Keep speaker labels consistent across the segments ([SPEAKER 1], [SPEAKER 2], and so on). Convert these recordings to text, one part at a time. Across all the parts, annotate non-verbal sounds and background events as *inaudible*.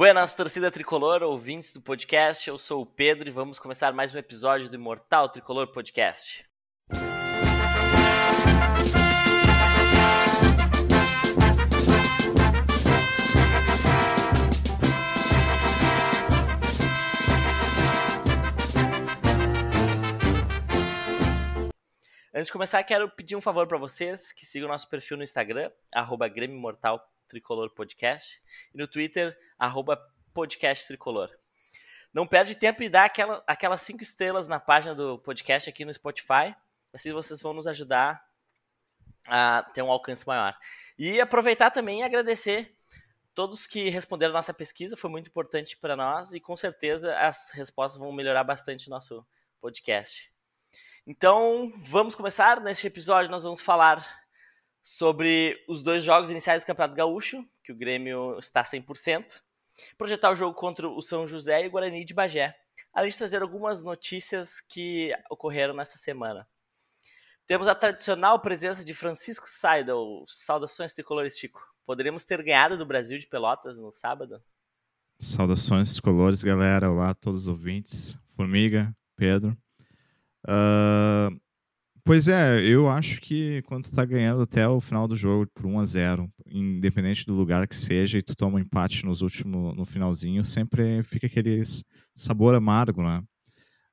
[SPEAKER 1] Buenas, torcida tricolor, ouvintes do podcast. Eu sou o Pedro e vamos começar mais um episódio do Imortal Tricolor Podcast. Antes de começar, quero pedir um favor para vocês que sigam nosso perfil no Instagram, arroba Tricolor Podcast, e no Twitter, arroba Podcast Tricolor. Não perde tempo e dá aquela, aquelas cinco estrelas na página do podcast aqui no Spotify, assim vocês vão nos ajudar a ter um alcance maior. E aproveitar também e agradecer todos que responderam nossa pesquisa, foi muito importante para nós e com certeza as respostas vão melhorar bastante nosso podcast. Então, vamos começar. Neste episódio, nós vamos falar sobre os dois jogos iniciais do Campeonato Gaúcho, que o Grêmio está 100%, projetar o jogo contra o São José e o Guarani de Bagé, além de trazer algumas notícias que ocorreram nessa semana. Temos a tradicional presença de Francisco Seidel. Saudações tricolores, Chico. Poderíamos ter ganhado do Brasil de Pelotas no sábado?
[SPEAKER 2] Saudações tricolores, galera. Olá a todos os ouvintes. Formiga, Pedro. Uh, Pois é, eu acho que quando tu tá ganhando até o final do jogo por 1 a 0 independente do lugar que seja, e tu toma um empate nos últimos, no finalzinho, sempre fica aquele sabor amargo, né?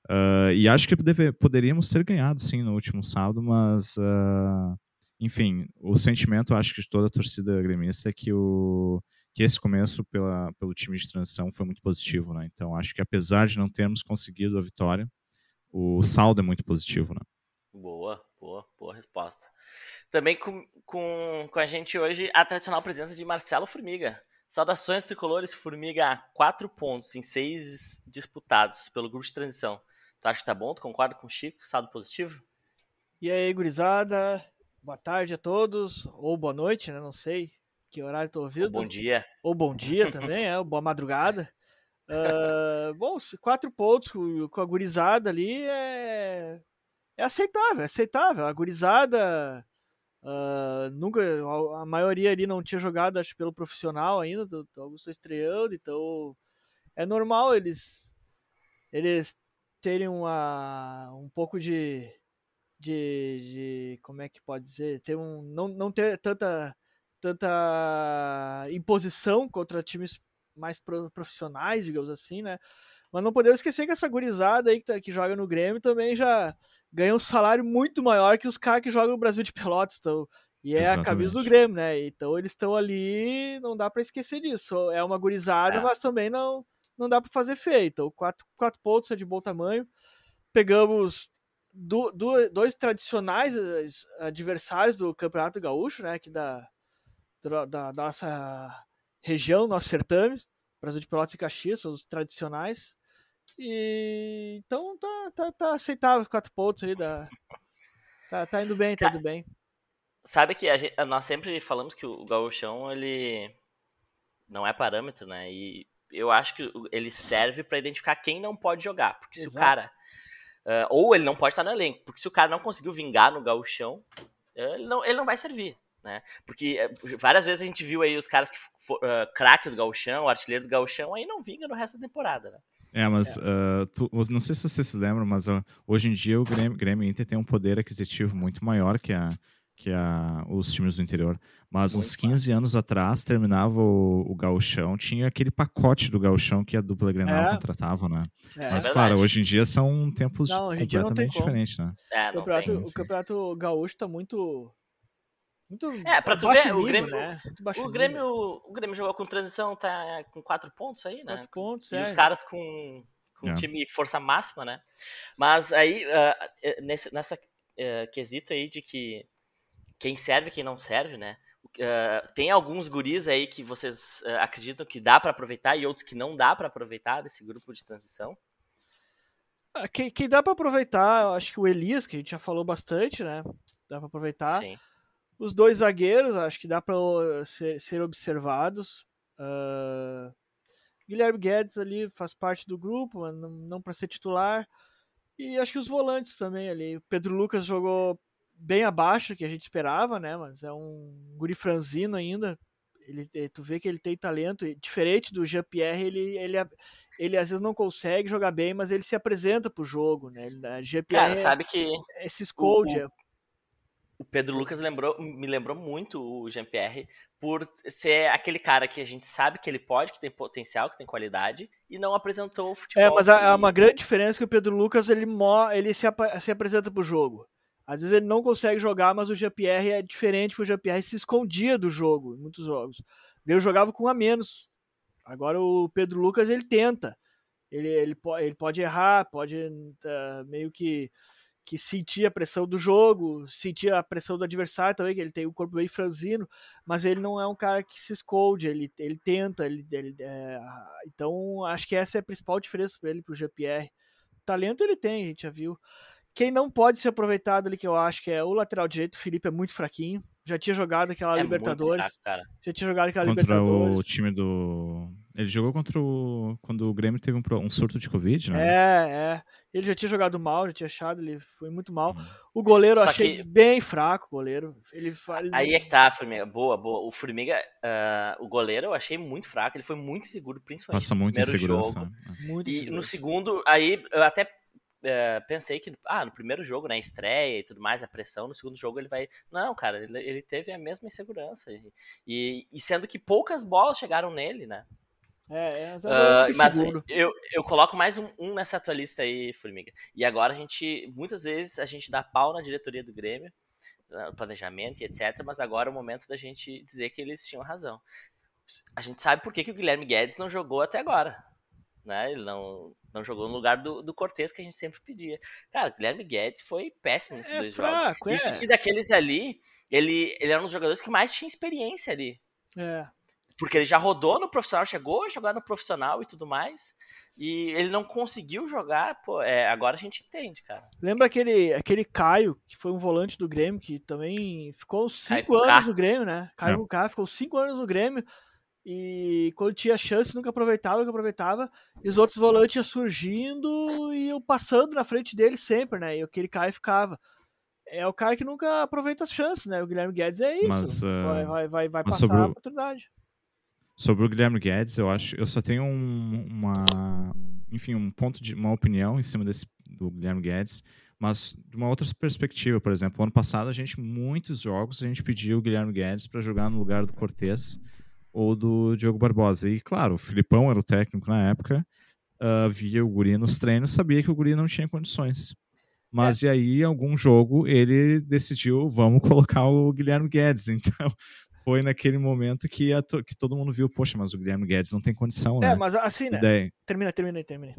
[SPEAKER 2] Uh, e acho que deve, poderíamos ter ganhado, sim, no último sábado, mas, uh, enfim, o sentimento, acho que de toda a torcida gremista é que, o, que esse começo pela, pelo time de transição foi muito positivo, né? Então, acho que apesar de não termos conseguido a vitória, o saldo é muito positivo, né?
[SPEAKER 1] Boa, boa, boa resposta. Também com, com, com a gente hoje a tradicional presença de Marcelo Formiga. Saudações tricolores, Formiga 4 pontos em 6 disputados pelo grupo de transição. Tu acha que tá bom? Tu concorda com o Chico? Saldo positivo?
[SPEAKER 3] E aí, gurizada? Boa tarde a todos, ou boa noite, né? Não sei que horário tô ouvindo. Ou
[SPEAKER 1] bom dia.
[SPEAKER 3] Ou bom dia também, é, ou boa madrugada. Uh, *laughs* bom, quatro pontos com a gurizada ali é é aceitável, é aceitável. A gurizada uh, nunca, a, maioria ali não tinha jogado, acho, pelo profissional ainda, alguns estão estreando, então é normal eles eles terem uma, um pouco de, de, de como é que pode dizer, ter um, não, não ter tanta tanta imposição contra times mais profissionais, digamos assim, né? Mas não podemos esquecer que essa gurizada aí que, tá, que joga no Grêmio também já ganha um salário muito maior que os caras que jogam no Brasil de Pelotas. Então, e é Exatamente. a camisa do Grêmio, né? Então eles estão ali, não dá para esquecer disso. É uma gurizada, é. mas também não não dá para fazer feio. Então, quatro, quatro pontos é de bom tamanho. Pegamos do, do, dois tradicionais adversários do Campeonato Gaúcho, né? Aqui da, da, da nossa região, nosso certame. Brasil de Pelotas e Caxias, são os tradicionais. E então tá, tá, tá aceitável os quatro pontos ali. Da... Tá, tá indo bem, tá indo bem.
[SPEAKER 1] Sabe que gente, nós sempre falamos que o gauchão, ele não é parâmetro, né? E eu acho que ele serve para identificar quem não pode jogar. Porque Exato. se o cara. Uh, ou ele não pode estar no elenco. Porque se o cara não conseguiu vingar no gauchão, ele não, ele não vai servir. Né? Porque várias vezes a gente viu aí os caras que uh, craque do gauchão, artilheiro do gauchão, aí não vinga no resto da temporada, né?
[SPEAKER 2] É, mas é. Uh, tu, não sei se você se lembra, mas uh, hoje em dia o Grêmio, Grêmio Inter tem um poder aquisitivo muito maior que, a, que a, os times do interior. Mas muito uns 15 anos atrás, terminava o, o gauchão, tinha aquele pacote do gauchão que a dupla Grenal é. contratava, né? É, mas, é claro, hoje em dia são tempos não, completamente diferentes, né?
[SPEAKER 3] É, o, campeonato, o campeonato gaúcho está muito muito
[SPEAKER 1] é, pra tu ver, nível, o Grêmio, né? o, Grêmio, o Grêmio jogou com transição, tá com quatro pontos aí, né?
[SPEAKER 3] Quatro pontos,
[SPEAKER 1] e
[SPEAKER 3] é.
[SPEAKER 1] os caras com, com é. time força máxima, né? Mas aí, uh, nesse, nessa uh, quesito aí de que quem serve e quem não serve, né? Uh, tem alguns guris aí que vocês acreditam que dá para aproveitar e outros que não dá para aproveitar desse grupo de transição?
[SPEAKER 3] Quem, quem dá para aproveitar, eu acho que o Elias, que a gente já falou bastante, né? Dá para aproveitar. Sim. Os dois zagueiros, acho que dá para ser, ser, observados. Uh, Guilherme Guedes ali faz parte do grupo, mas não, não para ser titular. E acho que os volantes também ali. O Pedro Lucas jogou bem abaixo do que a gente esperava, né? Mas é um guri franzino ainda. Ele, eh, tu vê que ele tem talento, diferente do Jean-Pierre, ele, ele, ele às vezes não consegue jogar bem, mas ele se apresenta pro jogo, né?
[SPEAKER 1] Jean-Pierre Cara, sabe que
[SPEAKER 3] esse scold,
[SPEAKER 1] o, o Pedro Lucas lembrou, me lembrou muito o Jean-Pierre por ser aquele cara que a gente sabe que ele pode, que tem potencial, que tem qualidade, e não apresentou o futebol.
[SPEAKER 3] É, mas há uma grande diferença que o Pedro Lucas ele, ele se, se apresenta pro jogo. Às vezes ele não consegue jogar, mas o Jean-Pierre é diferente, porque o Jean-Pierre se escondia do jogo, em muitos jogos. Ele jogava com um a menos. Agora o Pedro Lucas ele tenta. Ele, ele, ele pode errar, pode uh, meio que que sentia a pressão do jogo, sentia a pressão do adversário também, que ele tem o um corpo bem franzino, mas ele não é um cara que se esconde, ele, ele tenta, ele, ele é, então acho que essa é a principal diferença para ele para o GPR. Talento ele tem, a gente já viu. Quem não pode ser aproveitado ali, que eu acho que é o lateral direito, o Felipe é muito fraquinho, já tinha jogado aquela
[SPEAKER 1] é
[SPEAKER 3] Libertadores,
[SPEAKER 1] fraco,
[SPEAKER 3] já tinha jogado aquela
[SPEAKER 2] contra
[SPEAKER 3] Libertadores.
[SPEAKER 2] o time do ele jogou contra o. Quando o Grêmio teve um, um surto de Covid, né?
[SPEAKER 3] É, é. Ele já tinha jogado mal, já tinha achado, ele foi muito mal. Uhum. O goleiro eu achei que... bem fraco, o goleiro. Ele, ele...
[SPEAKER 1] Aí é que tá, Formiga. Boa, boa. O Formiga, uh, o goleiro eu achei muito fraco, ele foi muito inseguro, principalmente
[SPEAKER 2] Passa muito
[SPEAKER 1] no primeiro
[SPEAKER 2] insegurança.
[SPEAKER 1] jogo.
[SPEAKER 2] Né?
[SPEAKER 3] Muito
[SPEAKER 1] e no segundo, aí eu até uh, pensei que, ah, no primeiro jogo, na né, estreia e tudo mais, a pressão, no segundo jogo ele vai. Não, cara, ele, ele teve a mesma insegurança. E, e sendo que poucas bolas chegaram nele, né?
[SPEAKER 3] É, é
[SPEAKER 1] uh, mas eu, eu coloco mais um, um, nessa tua lista aí, Formiga. E agora a gente, muitas vezes, a gente dá pau na diretoria do Grêmio, no planejamento e etc. Mas agora é o momento da gente dizer que eles tinham razão. A gente sabe por que, que o Guilherme Guedes não jogou até agora. Né? Ele não, não jogou no lugar do, do Cortez que a gente sempre pedia. Cara, o Guilherme Guedes foi péssimo nesses
[SPEAKER 3] é
[SPEAKER 1] dois
[SPEAKER 3] fraco,
[SPEAKER 1] jogos. É. Isso que daqueles ali, ele, ele era um dos jogadores que mais tinha experiência ali.
[SPEAKER 3] É
[SPEAKER 1] porque ele já rodou no profissional, chegou a jogar no profissional e tudo mais, e ele não conseguiu jogar, pô, é, agora a gente entende, cara.
[SPEAKER 3] Lembra aquele, aquele Caio, que foi um volante do Grêmio, que também ficou cinco anos no Grêmio, né? Caio é. K ficou cinco anos no Grêmio, e quando tinha chance nunca aproveitava, nunca aproveitava, e os outros volantes iam surgindo e eu passando na frente dele sempre, né? E aquele Caio ficava é o cara que nunca aproveita as chances, né? O Guilherme Guedes é isso.
[SPEAKER 2] Mas, uh,
[SPEAKER 3] vai, vai, vai, vai passar a oportunidade.
[SPEAKER 2] Sobre o Guilherme Guedes, eu acho, eu só tenho um, uma, enfim, um ponto de uma opinião em cima desse do Guilherme Guedes, mas de uma outra perspectiva, por exemplo, ano passado a gente muitos jogos a gente pediu o Guilherme Guedes para jogar no lugar do Cortez ou do Diogo Barbosa. E claro, o Filipão era o técnico na época, uh, via o Guri nos treinos, sabia que o Guri não tinha condições. Mas é. e aí, em algum jogo, ele decidiu, vamos colocar o Guilherme Guedes. *laughs* Então, foi naquele momento que, a, que todo mundo viu, poxa, mas o Guilherme Guedes não tem condição,
[SPEAKER 3] é,
[SPEAKER 2] né?
[SPEAKER 3] mas assim, né? Daí... Termina, termina, termina.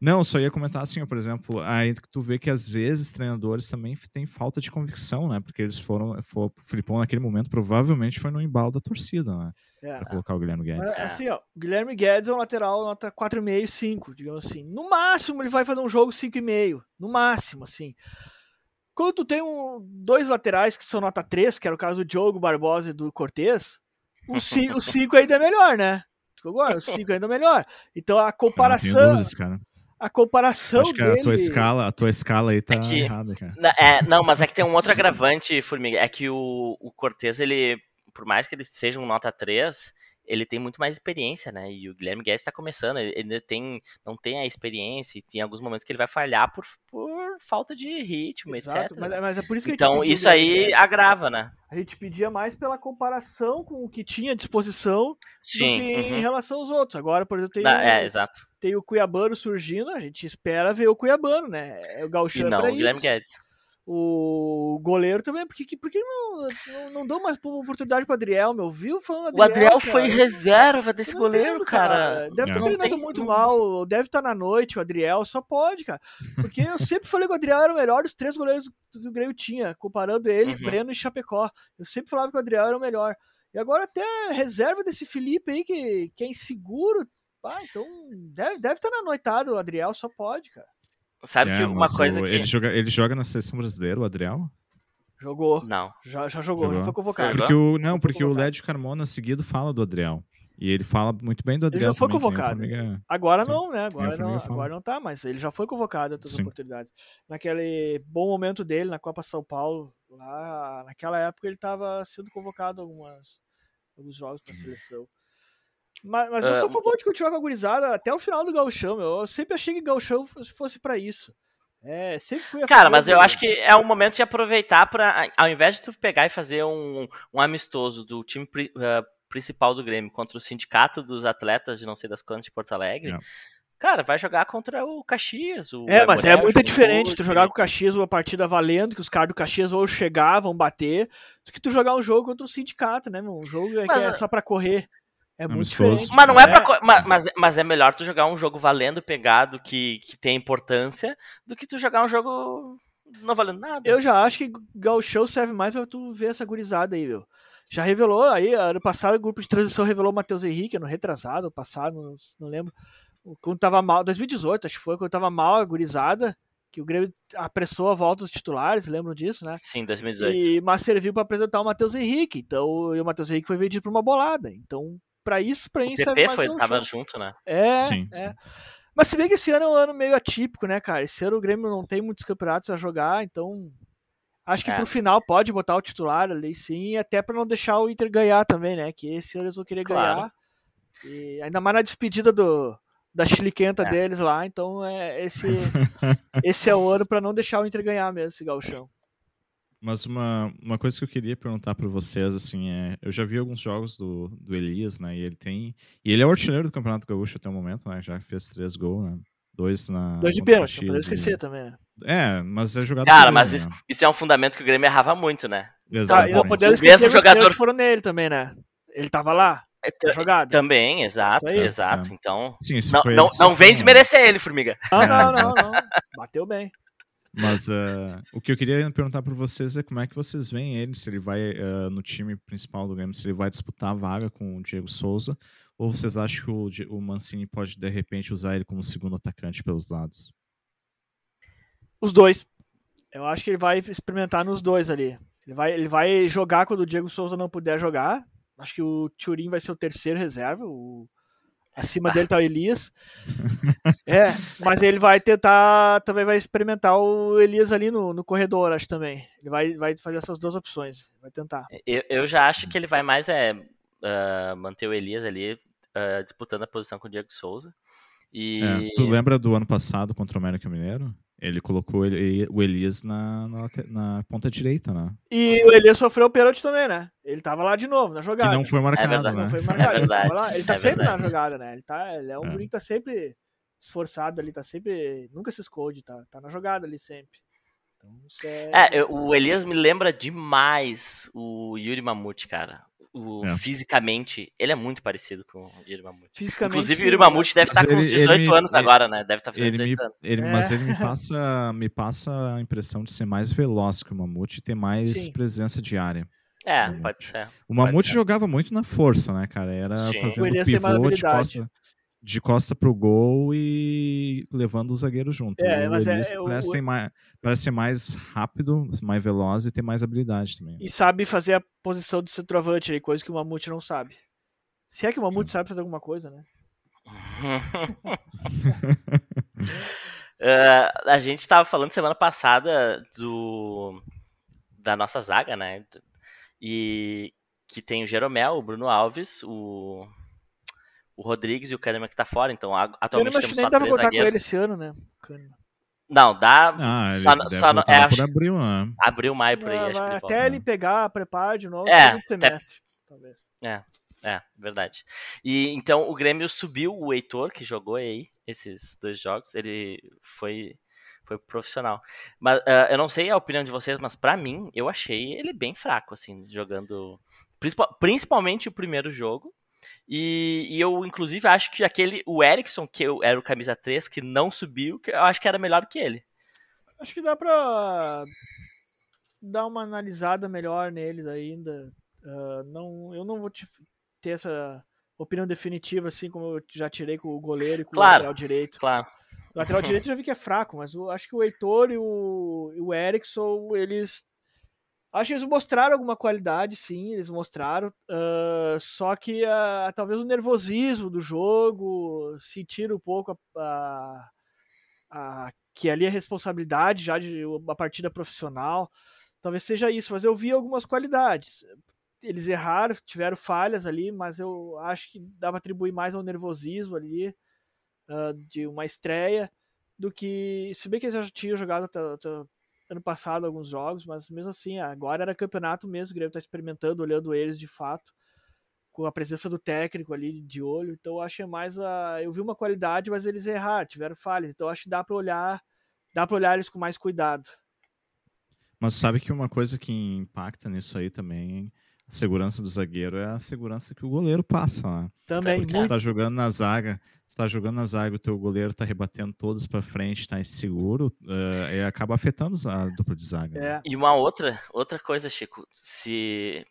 [SPEAKER 2] Não, só ia comentar assim, por exemplo, aí que tu vê que às vezes treinadores também têm falta de convicção, né? Porque eles foram, for, o Filipão naquele momento provavelmente foi no embalo da torcida, né? É. Pra colocar o Guilherme Guedes.
[SPEAKER 3] Mas, assim, ó, o Guilherme Guedes é um lateral nota 4,5, 5, digamos assim. No máximo ele vai fazer um jogo 5,5. No máximo, assim. Quando tu tem um, dois laterais que são nota 3, que era o caso do Diogo Barbosa e do Cortez, o *laughs* 5 ainda é melhor, né? Agora, o 5 ainda é melhor. Então a comparação. Dúvidas, a comparação
[SPEAKER 2] Acho que
[SPEAKER 3] dele...
[SPEAKER 2] a tua escala, a tua escala aí tá é que, errada, cara.
[SPEAKER 1] É, não, mas é que tem um outro agravante, Formiga. É que o, o Cortez, ele, por mais que ele seja um nota 3, ele tem muito mais experiência, né? E o Guilherme Guedes está começando, ele tem, não tem a experiência, e tem alguns momentos que ele vai falhar por, por falta de ritmo,
[SPEAKER 3] Exato,
[SPEAKER 1] etc.
[SPEAKER 3] Mas, mas, é por isso que
[SPEAKER 1] Então, isso aí agrava, né?
[SPEAKER 3] A gente pedia mais pela comparação com o que tinha à disposição
[SPEAKER 1] Sim,
[SPEAKER 3] do que
[SPEAKER 1] uhum.
[SPEAKER 3] em relação aos outros. Agora, por exemplo, tem,
[SPEAKER 1] Não,
[SPEAKER 3] o,
[SPEAKER 1] é, exato.
[SPEAKER 3] tem o Cuiabano surgindo, a gente espera ver o Cuiabano, né? É o Gauchão
[SPEAKER 1] e não,
[SPEAKER 3] o
[SPEAKER 1] Guilherme
[SPEAKER 3] isso.
[SPEAKER 1] Guedes
[SPEAKER 3] o goleiro também, porque, porque não, não, não dão mais oportunidade pro Adriel, meu? Viu?
[SPEAKER 1] Falando Adriel, o Adriel cara. foi reserva desse goleiro, entendo, cara.
[SPEAKER 3] cara. Deve estar é. treinando muito mal, deve estar na noite o Adriel, só pode, cara. Porque eu sempre falei que o Adriel era o melhor dos três goleiros que o Grêmio tinha, comparando ele, uhum. Breno e Chapecó. Eu sempre falava que o Adriel era o melhor. E agora até reserva desse Felipe aí, que, que é inseguro. Ah, então deve, deve estar na noitada o Adriel, só pode, cara.
[SPEAKER 1] Sabe é, que uma coisa
[SPEAKER 2] o,
[SPEAKER 1] que.
[SPEAKER 2] Ele joga, ele joga na seleção brasileira, o Adriel?
[SPEAKER 3] Jogou.
[SPEAKER 1] Não.
[SPEAKER 3] Já, já jogou, jogou, já foi convocado.
[SPEAKER 2] Porque o, não, porque o Lédio Carmona seguido fala do Adriel. E ele fala muito bem do Adriel.
[SPEAKER 3] Ele já foi
[SPEAKER 2] também,
[SPEAKER 3] convocado. Agora Sim. não, né? Agora não, agora não tá, mas ele já foi convocado em outras Sim. oportunidades. Naquele bom momento dele na Copa São Paulo, lá, naquela época ele estava sendo convocado algumas alguns jogos pra seleção. Mas, mas eu sou a favor de continuar com a gurizada até o final do gauchão, meu. Eu sempre achei que gauchão fosse para isso. É, sempre fui a
[SPEAKER 1] Cara, mas eu acho que é o momento de aproveitar para ao invés de tu pegar e fazer um, um amistoso do time uh, principal do Grêmio contra o sindicato dos atletas de não sei das quantas de Porto Alegre, não. cara, vai jogar contra o Caxias. O
[SPEAKER 3] é, mas é muito diferente tu jogar com o Caxias uma partida valendo, que os caras do Caxias vão chegar, vão bater, do que tu jogar um jogo contra o sindicato, né? Um jogo é, mas, é só para correr. É muito diferente.
[SPEAKER 1] Mas não é, é pra, mas, mas é melhor tu jogar um jogo valendo pegado que, que tem importância do que tu jogar um jogo não valendo nada.
[SPEAKER 3] Eu já acho que Gauchão serve mais pra tu ver essa gurizada aí, meu. Já revelou aí, ano passado o grupo de transição revelou o Matheus Henrique, no retrasado, passado, não, não lembro. Quando tava mal, 2018, acho que foi, quando tava mal a gurizada, que o Grêmio apressou a volta dos titulares, lembram disso, né?
[SPEAKER 1] Sim, 2018.
[SPEAKER 3] E, mas serviu para apresentar o Matheus Henrique, então, e o Matheus Henrique foi vendido pra uma bolada. Então, para isso, para isso.
[SPEAKER 1] O PP foi, tava junto, né?
[SPEAKER 3] É, sim, é. Sim. Mas se bem que esse ano é um ano meio atípico, né, cara? Esse ano o Grêmio não tem muitos campeonatos a jogar, então acho que é. pro final pode botar o titular ali sim, até para não deixar o Inter ganhar também, né? Que esse ano eles vão querer claro. ganhar. E ainda mais na despedida do da chiliquenta é. deles lá, então é esse *laughs* esse é o ano para não deixar o Inter ganhar mesmo esse gauchão.
[SPEAKER 2] Mas uma, uma coisa que eu queria perguntar para vocês, assim, é... Eu já vi alguns jogos do, do Elias, né? E ele tem... E ele é o artilheiro do Campeonato Gaúcho até o momento, né? Já fez três gols, né? Dois na...
[SPEAKER 3] Dois de pênalti, não esquecer e... também, né?
[SPEAKER 2] É, mas é jogado
[SPEAKER 1] Cara, mas isso, né? isso, é um fundamento que o Grêmio errava muito, né?
[SPEAKER 3] Exato. Tá, e não podemos esquecer mesmo jogador foram nele também, né? Ele tava lá. É, jogado.
[SPEAKER 1] Também, exato, exato. É. Então, Sim, não, não, não vem desmerecer ele, Formiga.
[SPEAKER 3] Não, não, não, *laughs* não. Bateu bem.
[SPEAKER 2] Mas uh, o que eu queria perguntar para vocês é como é que vocês veem ele, se ele vai uh, no time principal do Grêmio, se ele vai disputar a vaga com o Diego Souza, ou vocês acham que o, o Mancini pode, de repente, usar ele como segundo atacante pelos lados?
[SPEAKER 3] Os dois. Eu acho que ele vai experimentar nos dois ali. Ele vai, ele vai jogar quando o Diego Souza não puder jogar. Acho que o Turin vai ser o terceiro reserva. O, Acima dele tá o Elias. *laughs* É, mas ele vai tentar, também vai experimentar o Elias ali no, no corredor, acho também. Ele vai, vai fazer essas duas opções, vai tentar.
[SPEAKER 1] Eu, eu já acho que ele vai mais é, uh, manter o Elias ali uh, disputando a posição com o Diego Souza. E...
[SPEAKER 2] É, tu lembra do ano passado contra o América Mineiro? Ele colocou ele, o Elias na, na, na, ponta direita, né?
[SPEAKER 3] E o Elias sofreu o pênalti também, né? Ele tava lá de novo, na jogada.
[SPEAKER 2] Que não foi marcado,
[SPEAKER 1] é
[SPEAKER 2] né?
[SPEAKER 3] Não foi *laughs* marcado. É verdade. Ele, ele tá é sempre verdade. na jogada, né? Ele, tá, ele é um é. que tá sempre esforçado ali, tá sempre. Nunca se esconde, tá, tá na jogada ali sempre.
[SPEAKER 1] Então, é... é, o Elias me lembra demais o Yuri Mamute, cara o, é. fisicamente, ele é muito parecido com o Yuri Mamute. Inclusive, o Yuri Mamute deve estar com uns 18 anos ele, agora, né? Deve estar fazendo 18
[SPEAKER 2] me,
[SPEAKER 1] anos.
[SPEAKER 2] Ele, é. Mas ele me passa, me passa a impressão de ser mais veloz que o Mamute e ter mais Sim. presença de área.
[SPEAKER 1] É, pode ser.
[SPEAKER 2] O Mamute jogava muito na força, né, cara? Era Sim. fazendo pivô de costa, de costa pro gol e levando o zagueiro junto. É, o mas é, parece, o, mais, parece ser mais rápido, mais veloz e ter mais habilidade também.
[SPEAKER 3] E sabe fazer a posição de centroavante aí, coisa que o Mamute não sabe. Se é que o Mamute sabe fazer alguma coisa, né?
[SPEAKER 1] uh, *laughs* a gente estava falando semana passada do da nossa zaga, né? E que tem o Jeromel, o Bruno Alves, o o Rodrigues e o Kahneman que tá fora, então atualmente
[SPEAKER 3] temos só três botar zagueiros. com ele esse ano, né?
[SPEAKER 1] Não, dá.
[SPEAKER 2] Ah, só, só no, é, por abril, né?
[SPEAKER 1] Abril, maio, por aí.
[SPEAKER 3] É,
[SPEAKER 1] acho
[SPEAKER 3] vai,
[SPEAKER 1] ele
[SPEAKER 3] até volta. ele pegar, preparo de novo,
[SPEAKER 1] é,
[SPEAKER 3] semestre, até... talvez.
[SPEAKER 1] É, é, verdade. E então o Grêmio subiu o Heitor, que jogou aí esses dois jogos. Ele foi foi profissional. Mas uh, eu não sei a opinião de vocês, mas para mim eu achei ele bem fraco assim, jogando principalmente o primeiro jogo. E, e, eu, inclusive, acho que aquele, o Erickson, que eu, era o camisa 3, que não subiu, que eu acho que era melhor que ele.
[SPEAKER 3] Acho que dá pra dar uma analisada melhor neles ainda. Uh, não, eu não vou te, ter essa opinião definitiva, assim como eu já tirei com o goleiro e com
[SPEAKER 1] claro,
[SPEAKER 3] o lateral direito.
[SPEAKER 1] Claro.
[SPEAKER 3] O lateral direito eu já vi que é fraco, mas eu acho que o Heitor e o, e o Erickson, eles Acho que eles mostraram alguma qualidade, sim, eles mostraram. Uh, só que uh, talvez o nervosismo do jogo, sentir um pouco a, a, a, que ali é responsabilidade já de uma partida profissional, talvez seja isso. Mas eu vi algumas qualidades. eles erraram, tiveram falhas ali, mas eu acho que pra atribuir mais ao nervosismo ali uh, de uma estreia do que. Se bem que eles já tinham jogado até ano passado alguns jogos, mas mesmo assim, agora era campeonato mesmo, o Grêmio tá experimentando, olhando eles de fato, com a presença do técnico ali de olho, então eu acho que é mais a. Eu vi uma qualidade, mas eles erraram, tiveram falhas, então acho que dá para olhar, dá para olhar eles com mais cuidado.
[SPEAKER 2] Mas sabe que uma coisa que impacta nisso aí também, a segurança do zagueiro, é a segurança que o goleiro passa. Né?
[SPEAKER 3] Também.
[SPEAKER 2] Porque tu tá jogando na zaga, tá jogando na zaga, o teu goleiro tá rebatendo todas para frente, tá inseguro, uh, e acaba afetando a dupla de zaga.
[SPEAKER 3] É.
[SPEAKER 1] E uma outra, outra coisa, Chico, se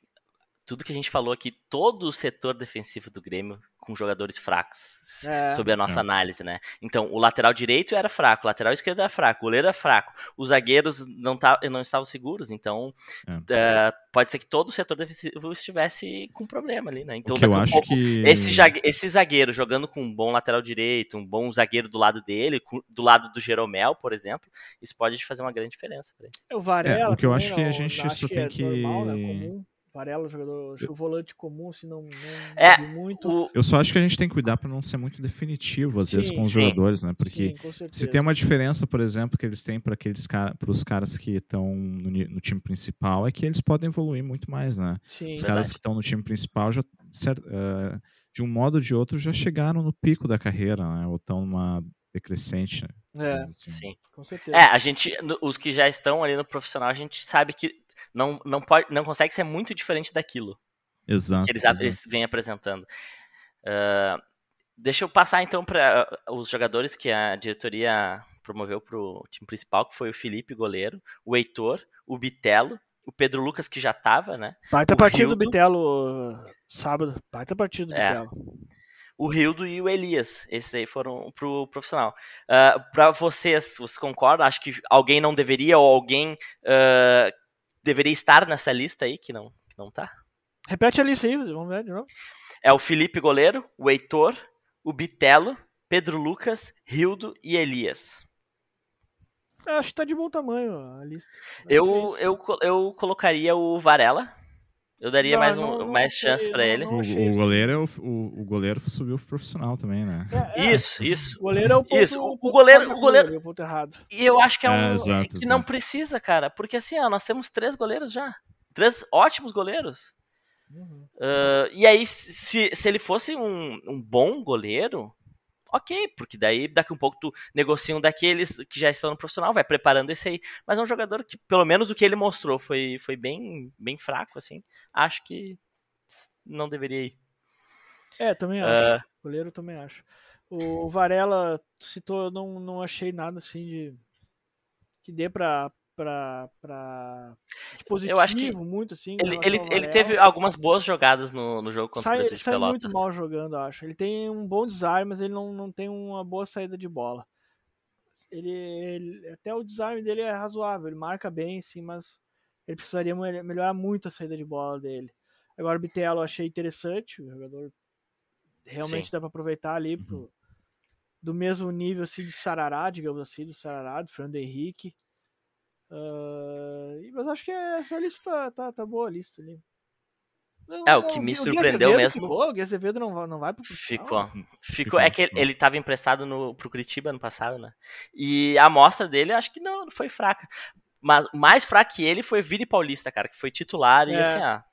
[SPEAKER 1] tudo que a gente falou aqui, todo o setor defensivo do Grêmio com jogadores fracos,
[SPEAKER 3] É.
[SPEAKER 1] sob a nossa
[SPEAKER 2] É.
[SPEAKER 1] análise, né? Então, o lateral direito era fraco, o lateral esquerdo era fraco, o goleiro era fraco, os zagueiros não, tá, não estavam seguros, então
[SPEAKER 2] É.
[SPEAKER 1] eh, pode ser que todo o setor defensivo estivesse com problema ali, né? Então,
[SPEAKER 2] eu acho
[SPEAKER 1] pouco,
[SPEAKER 2] que.
[SPEAKER 1] esse, esse zagueiro jogando com um bom lateral direito, um bom zagueiro do lado dele, do lado do Jeromel, por exemplo, isso pode fazer uma grande diferença. pra ele.
[SPEAKER 3] É, o Varela.
[SPEAKER 2] É, o que eu
[SPEAKER 3] também,
[SPEAKER 2] acho que a gente só tem
[SPEAKER 3] é
[SPEAKER 2] que-
[SPEAKER 3] Normal, né, comum. Varela, jogador, acho que o volante comum, se não, não
[SPEAKER 1] É,
[SPEAKER 3] muito.
[SPEAKER 1] O-
[SPEAKER 2] Eu só acho que a gente tem que cuidar para não ser muito definitivo, às vezes,
[SPEAKER 3] Sim,
[SPEAKER 2] com os
[SPEAKER 1] sim.
[SPEAKER 2] jogadores, né? Porque
[SPEAKER 3] Sim,
[SPEAKER 2] se tem uma diferença, por exemplo, que eles têm para aqueles cara, os caras que estão no, no time principal, é que eles podem evoluir muito mais, né?
[SPEAKER 3] Sim,
[SPEAKER 2] Os
[SPEAKER 1] Verdade.
[SPEAKER 2] caras que estão no time principal já, eh, de um modo ou de outro, já chegaram no pico da carreira, né? Ou estão numa decrescente. né?
[SPEAKER 3] é,
[SPEAKER 2] assim.
[SPEAKER 1] Sim.
[SPEAKER 3] com certeza.
[SPEAKER 1] É, a gente, os que já estão ali no profissional, a gente sabe que não, não, pode, não consegue ser muito diferente daquilo
[SPEAKER 2] Exato.
[SPEAKER 1] que eles,
[SPEAKER 2] exato.
[SPEAKER 1] eles vêm apresentando. Ah, deixa eu passar então para os jogadores que a diretoria promoveu para o time principal, que foi o Felipe, goleiro, o Heitor, o Bitelo, o Pedro Lucas, que já estava, né?
[SPEAKER 3] Baita
[SPEAKER 1] o
[SPEAKER 3] partida do Bitelo uh, sábado. Baita partida do
[SPEAKER 1] É.
[SPEAKER 3] Bitelo.
[SPEAKER 1] o Rildo e o Elias. Esses aí foram pro profissional. Uh, para vocês, vocês concordam? Acho que alguém não deveria ou alguém ah, deveria estar nessa lista aí que não, que não tá?
[SPEAKER 3] Repete a lista aí, vamos ver de novo.
[SPEAKER 1] É o Felipe Goleiro, o Heitor, o Bitelo, Pedro Lucas, Rildo e Elias.
[SPEAKER 3] Eu acho que tá de bom tamanho a lista. Que é
[SPEAKER 1] Eu, eu, eu colocaria o Varela. Eu daria
[SPEAKER 3] Não,
[SPEAKER 1] mais, um,
[SPEAKER 3] não- não
[SPEAKER 1] mais
[SPEAKER 3] achei-
[SPEAKER 1] chance pra
[SPEAKER 3] não-
[SPEAKER 1] ele.
[SPEAKER 3] não
[SPEAKER 2] O, o goleiro é o, o, o goleiro subiu pro profissional também, né?
[SPEAKER 3] É, é,
[SPEAKER 1] Isso, isso.
[SPEAKER 3] O goleiro é o ponto,
[SPEAKER 1] Isso, o goleiro- o goleiro-
[SPEAKER 3] ali, o ponto errado.
[SPEAKER 1] E eu acho que é
[SPEAKER 2] É,
[SPEAKER 1] um
[SPEAKER 2] exato,
[SPEAKER 1] que não
[SPEAKER 2] exato.
[SPEAKER 1] precisa, cara, porque assim, ó, nós temos três goleiros já. Três ótimos goleiros.
[SPEAKER 3] Uhum.
[SPEAKER 1] Ah, e aí, se, se ele fosse um, um bom goleiro, ok, porque daí daqui um pouco tu negocia um daqueles que já estão no profissional, vai preparando esse aí. Mas é um jogador que, pelo menos o que ele mostrou, foi, foi bem, bem fraco, assim. Acho que não deveria ir.
[SPEAKER 3] É, também acho.
[SPEAKER 1] Ah.
[SPEAKER 3] Goleiro também acho. O Varela citou, eu não, não achei nada assim de. que dê pra. Pra, pra de positivo,
[SPEAKER 1] Eu acho que
[SPEAKER 3] muito assim.
[SPEAKER 1] Ele, ele, ele teve algumas boas jogadas no, no jogo contra o
[SPEAKER 3] sai,
[SPEAKER 1] Brasil de
[SPEAKER 3] sai
[SPEAKER 1] Pelotas.
[SPEAKER 3] muito mal jogando, eu acho. Ele tem um bom desarme, mas ele não, não tem uma boa saída de bola. Ele, ele- até o desarme dele é razoável, ele marca bem, sim, mas ele precisaria me- melhorar muito a saída de bola dele. Agora o Bitelo eu achei interessante, o jogador realmente
[SPEAKER 1] Sim.
[SPEAKER 3] dá para aproveitar ali
[SPEAKER 2] Uhum.
[SPEAKER 3] pro- do mesmo nível assim de Sarará, digamos assim, do Sarará, do Fernando Henrique. E- mas acho que essa lista tá, tá, tá boa a lista ali. Não,
[SPEAKER 1] É, o
[SPEAKER 3] não,
[SPEAKER 1] que me
[SPEAKER 3] Gui
[SPEAKER 1] surpreendeu mesmo-
[SPEAKER 3] Ficou, o Gui Azevedo não vai, não vai pro
[SPEAKER 1] Ficou. Ficou. É que ele, ele tava emprestado no, pro Curitiba ano passado, né? E a amostra dele, acho que não, foi fraca. Mas o mais fraco que ele foi Vini Paulista, cara, que foi titular e
[SPEAKER 3] É.
[SPEAKER 1] assim, ah.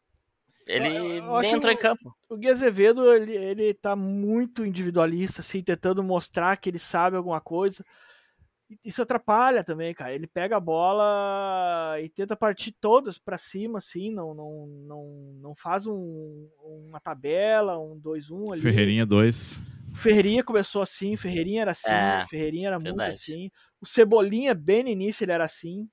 [SPEAKER 1] Ele
[SPEAKER 3] Eu- eu
[SPEAKER 1] nem entrou em
[SPEAKER 3] o-
[SPEAKER 1] campo.
[SPEAKER 3] O Gui Azevedo, ele, ele tá muito individualista, assim, tentando mostrar que ele sabe alguma coisa. Isso atrapalha também, cara. Ele pega a bola e tenta partir todas pra cima, assim, não, não, não, não faz um, uma tabela, um 2-1 ali.
[SPEAKER 2] Ferreirinha 2.
[SPEAKER 3] O Ferreirinha começou assim, Ferreirinha era assim,
[SPEAKER 1] É,
[SPEAKER 3] Ferreirinha era muito
[SPEAKER 1] verdade.
[SPEAKER 3] assim. O Cebolinha, bem no início, ele era assim.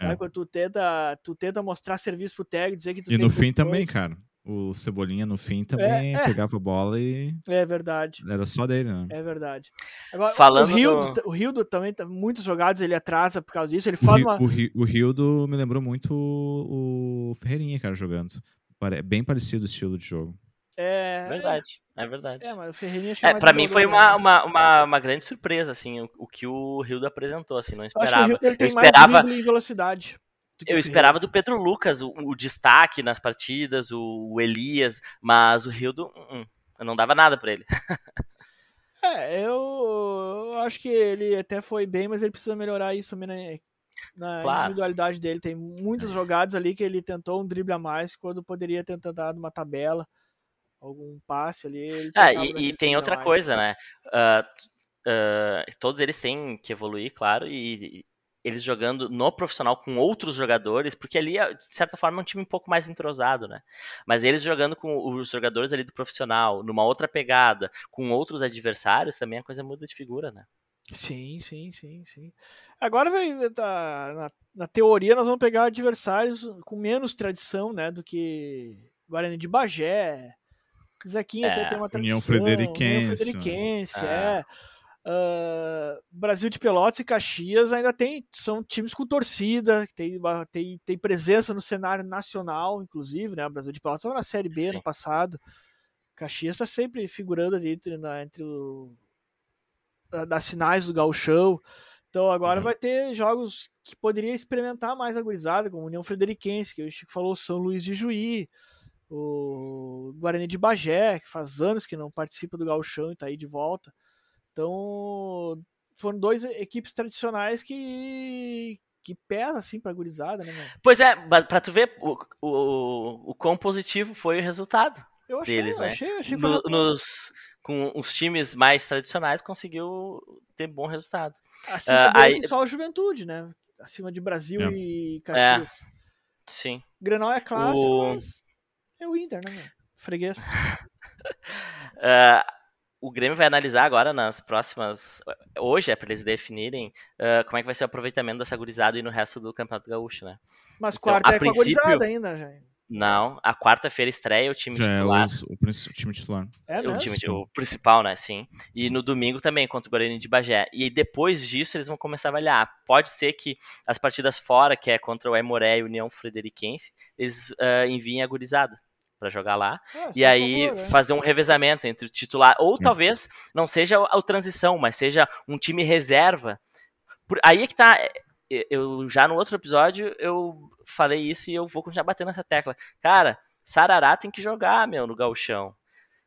[SPEAKER 3] Sabe,
[SPEAKER 2] É.
[SPEAKER 3] quando tu tenta, tu tenta mostrar serviço pro técnico, dizer que tu
[SPEAKER 2] E
[SPEAKER 3] tem
[SPEAKER 2] no fim também,
[SPEAKER 3] coisa.
[SPEAKER 2] cara. O Cebolinha no fim também
[SPEAKER 3] é.
[SPEAKER 2] pegava a bola e
[SPEAKER 3] É verdade.
[SPEAKER 2] era só dele, né?
[SPEAKER 3] É verdade. Agora,
[SPEAKER 1] Falando
[SPEAKER 3] o Rildo,
[SPEAKER 1] do-
[SPEAKER 3] o Rildo também, tá, muitos jogados ele atrasa por causa disso. Ele
[SPEAKER 2] O,
[SPEAKER 3] faz
[SPEAKER 2] Ri-
[SPEAKER 3] uma.
[SPEAKER 2] o, Ri- o Rildo me lembrou muito o, o Ferreirinha, cara, jogando. Pare- Bem parecido o estilo de jogo.
[SPEAKER 3] É,
[SPEAKER 1] Verdade, é verdade.
[SPEAKER 3] É, mas o Ferreirinha achei
[SPEAKER 1] É,
[SPEAKER 3] mais
[SPEAKER 1] pra mim foi uma, uma, uma, uma grande surpresa, assim, o, o que o Rildo apresentou, assim, não
[SPEAKER 3] Eu Acho que o
[SPEAKER 1] esperava. Eu
[SPEAKER 3] tem mais
[SPEAKER 1] esperava.
[SPEAKER 3] drible velocidade.
[SPEAKER 1] Eu esperava do Pedro Lucas o, o destaque nas partidas, o, o Elias, mas o Rildo uh, uh, não dava nada pra ele. *laughs*
[SPEAKER 3] É, eu, eu acho que ele até foi bem, mas ele precisa melhorar isso também na,
[SPEAKER 1] Claro.
[SPEAKER 3] individualidade dele. Tem muitas jogadas ali que ele tentou um drible a mais quando poderia ter tentado uma tabela, algum passe ali.
[SPEAKER 1] Ah, e, e tem outra
[SPEAKER 3] mais.
[SPEAKER 1] coisa, né? T- ah, todos eles têm que evoluir, claro, e eles jogando no profissional com outros jogadores, porque ali, é, de certa forma, é um time um pouco mais entrosado, né? Mas eles jogando com os jogadores ali do profissional, numa outra pegada, com outros adversários, também a coisa muda de figura, né?
[SPEAKER 3] Sim, sim, sim, sim. Agora vai tá, na, na teoria nós vamos pegar adversários com menos tradição, né, do que Guarani de Bagé. Zequinha
[SPEAKER 1] É,
[SPEAKER 3] até tem uma tradição.
[SPEAKER 2] União Frederiquense,
[SPEAKER 3] União Frederiquense,
[SPEAKER 1] É.
[SPEAKER 3] é. Ah, Brasil de Pelotas e Caxias ainda tem são times com torcida, que tem, tem, tem presença no cenário nacional, inclusive, né? O Brasil de Pelotas estava na Série B
[SPEAKER 1] Sim.
[SPEAKER 3] ano passado. Caxias está sempre figurando ali entre, na- entre o, da- das finais do gauchão. Então agora
[SPEAKER 1] Uhum.
[SPEAKER 3] vai ter jogos que poderia experimentar mais a gurizada, como União Frederiquense, que o Chico falou, São Luís de Juí, o Guarani de Bagé, que faz anos que não participa do gauchão e está aí de volta. Então foram dois equipes tradicionais que que pesa assim pra gurizada, né, mano?
[SPEAKER 1] Pois é, mas pra tu ver o, o, o quão positivo foi o resultado.
[SPEAKER 3] Eu achei,
[SPEAKER 1] Deles,
[SPEAKER 3] eu
[SPEAKER 1] né?
[SPEAKER 3] achei, achei que
[SPEAKER 1] No-
[SPEAKER 3] foi
[SPEAKER 1] nos, com os times mais tradicionais, conseguiu ter bom resultado.
[SPEAKER 3] acima
[SPEAKER 1] Ah,
[SPEAKER 3] deles
[SPEAKER 1] aí-
[SPEAKER 3] só a Juventude, né? Acima de Brasil
[SPEAKER 2] É.
[SPEAKER 3] e Caxias.
[SPEAKER 1] Sim.
[SPEAKER 3] Grenal é clássico,
[SPEAKER 1] O-
[SPEAKER 3] mas é o Inter, né, mano? Freguês. *laughs*
[SPEAKER 1] Ah, o Grêmio vai analisar agora nas próximas. Hoje é para eles definirem ah, como é que vai ser o aproveitamento dessa gurizada e no resto do Campeonato Gaúcho, né?
[SPEAKER 3] Mas
[SPEAKER 1] Então,
[SPEAKER 3] quarta
[SPEAKER 1] a
[SPEAKER 3] é com a
[SPEAKER 1] princípio-
[SPEAKER 3] gurizada ainda, já.
[SPEAKER 1] Não, a quarta-feira estreia o time
[SPEAKER 2] Já é
[SPEAKER 1] titular.
[SPEAKER 2] os- o, o time titular.
[SPEAKER 3] É
[SPEAKER 1] o time o principal, né? Sim. E no domingo também, contra o Guarani de Bagé. E depois disso, eles vão começar a avaliar. Pode ser que as partidas fora, que é contra o Aimoré e União Frederiquense, eles ah, enviem a gurizada pra jogar lá.
[SPEAKER 3] Ah,
[SPEAKER 1] E aí
[SPEAKER 3] favor, né?
[SPEAKER 1] fazer um revezamento entre o titular. Ou
[SPEAKER 2] Hum.
[SPEAKER 1] talvez não seja a, a transição, mas seja um time reserva. Por- aí é que tá. é, Eu já no outro episódio eu falei isso e eu vou continuar batendo nessa tecla. Cara, Sarará tem que jogar, meu, no gauchão.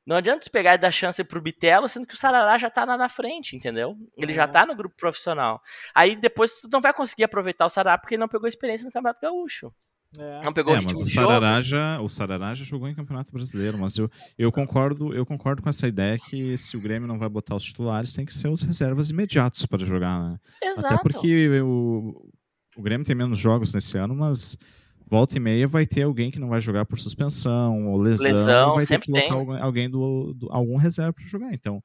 [SPEAKER 1] Não adianta tu pegar e dar chance pro Bitelo, sendo que o Sarará já tá na, na frente, entendeu? Ele já
[SPEAKER 3] É.
[SPEAKER 1] tá no grupo profissional. Aí depois tu não vai conseguir aproveitar o Sarará porque ele não pegou experiência no Campeonato Gaúcho.
[SPEAKER 3] É.
[SPEAKER 1] Não pegou
[SPEAKER 2] É,
[SPEAKER 1] ritmo
[SPEAKER 2] mas o. Sarará, já, o Sarará já jogou em Campeonato Brasileiro, mas eu, eu, concordo, eu concordo com essa ideia que se o Grêmio não vai botar os titulares, tem que ser os reservas imediatos para jogar, né?
[SPEAKER 1] Exato.
[SPEAKER 2] Até porque o, o Grêmio tem menos jogos nesse ano, mas volta e meia vai ter alguém que não vai jogar por suspensão ou lesão,
[SPEAKER 1] Lesão,
[SPEAKER 2] vai ter
[SPEAKER 1] sempre
[SPEAKER 2] que colocar
[SPEAKER 1] tem.
[SPEAKER 2] alguém, alguém do, do- algum reserva para jogar. Então,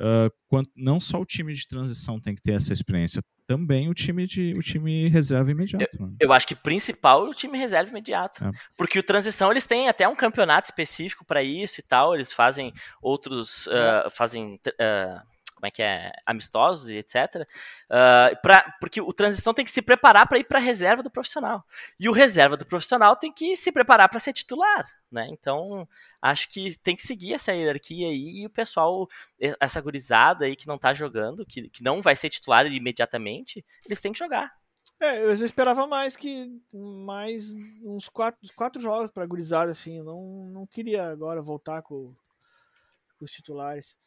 [SPEAKER 2] ah, quant- não só o time de transição tem que ter essa experiência, também o time de o time reserva imediato. né?
[SPEAKER 1] Eu acho que principal é o time reserva imediato.
[SPEAKER 2] É.
[SPEAKER 1] Porque o transição eles têm até um campeonato específico para isso e tal. Eles fazem outros. ah, fazem. ah, como é que é? Amistosos e etc. Ah, pra, porque o transição tem que se preparar para ir para reserva do profissional. E o reserva do profissional tem que se preparar para ser titular. Né? Então, acho que tem que seguir essa hierarquia aí e o pessoal, essa gurizada aí que não tá jogando, que, que não vai ser titular imediatamente, eles têm que jogar.
[SPEAKER 3] É, eu esperava mais que mais uns quatro, quatro jogos pra gurizada, assim. Eu não, não queria agora voltar com, com os titulares.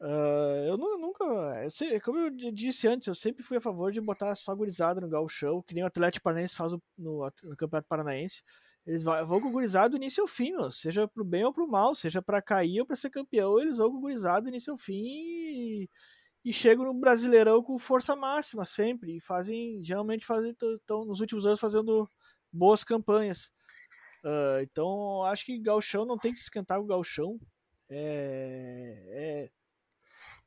[SPEAKER 3] Ah, eu nu- nunca. Eu sei, como eu disse antes, eu sempre fui a favor de botar só gurizada no gauchão, que nem o Atlético Paranaense faz no, no Campeonato Paranaense. Eles vão com o gurizada do início ao fim, meu, seja pro bem ou pro mal, seja pra cair ou pra ser campeão, eles vão com o gurizada do início ao fim e, e chegam no Brasileirão com força máxima sempre. E fazem, geralmente estão nos últimos anos fazendo boas campanhas. Ah, então, acho que Galchão não tem que se esquentar o Galchão. É, é,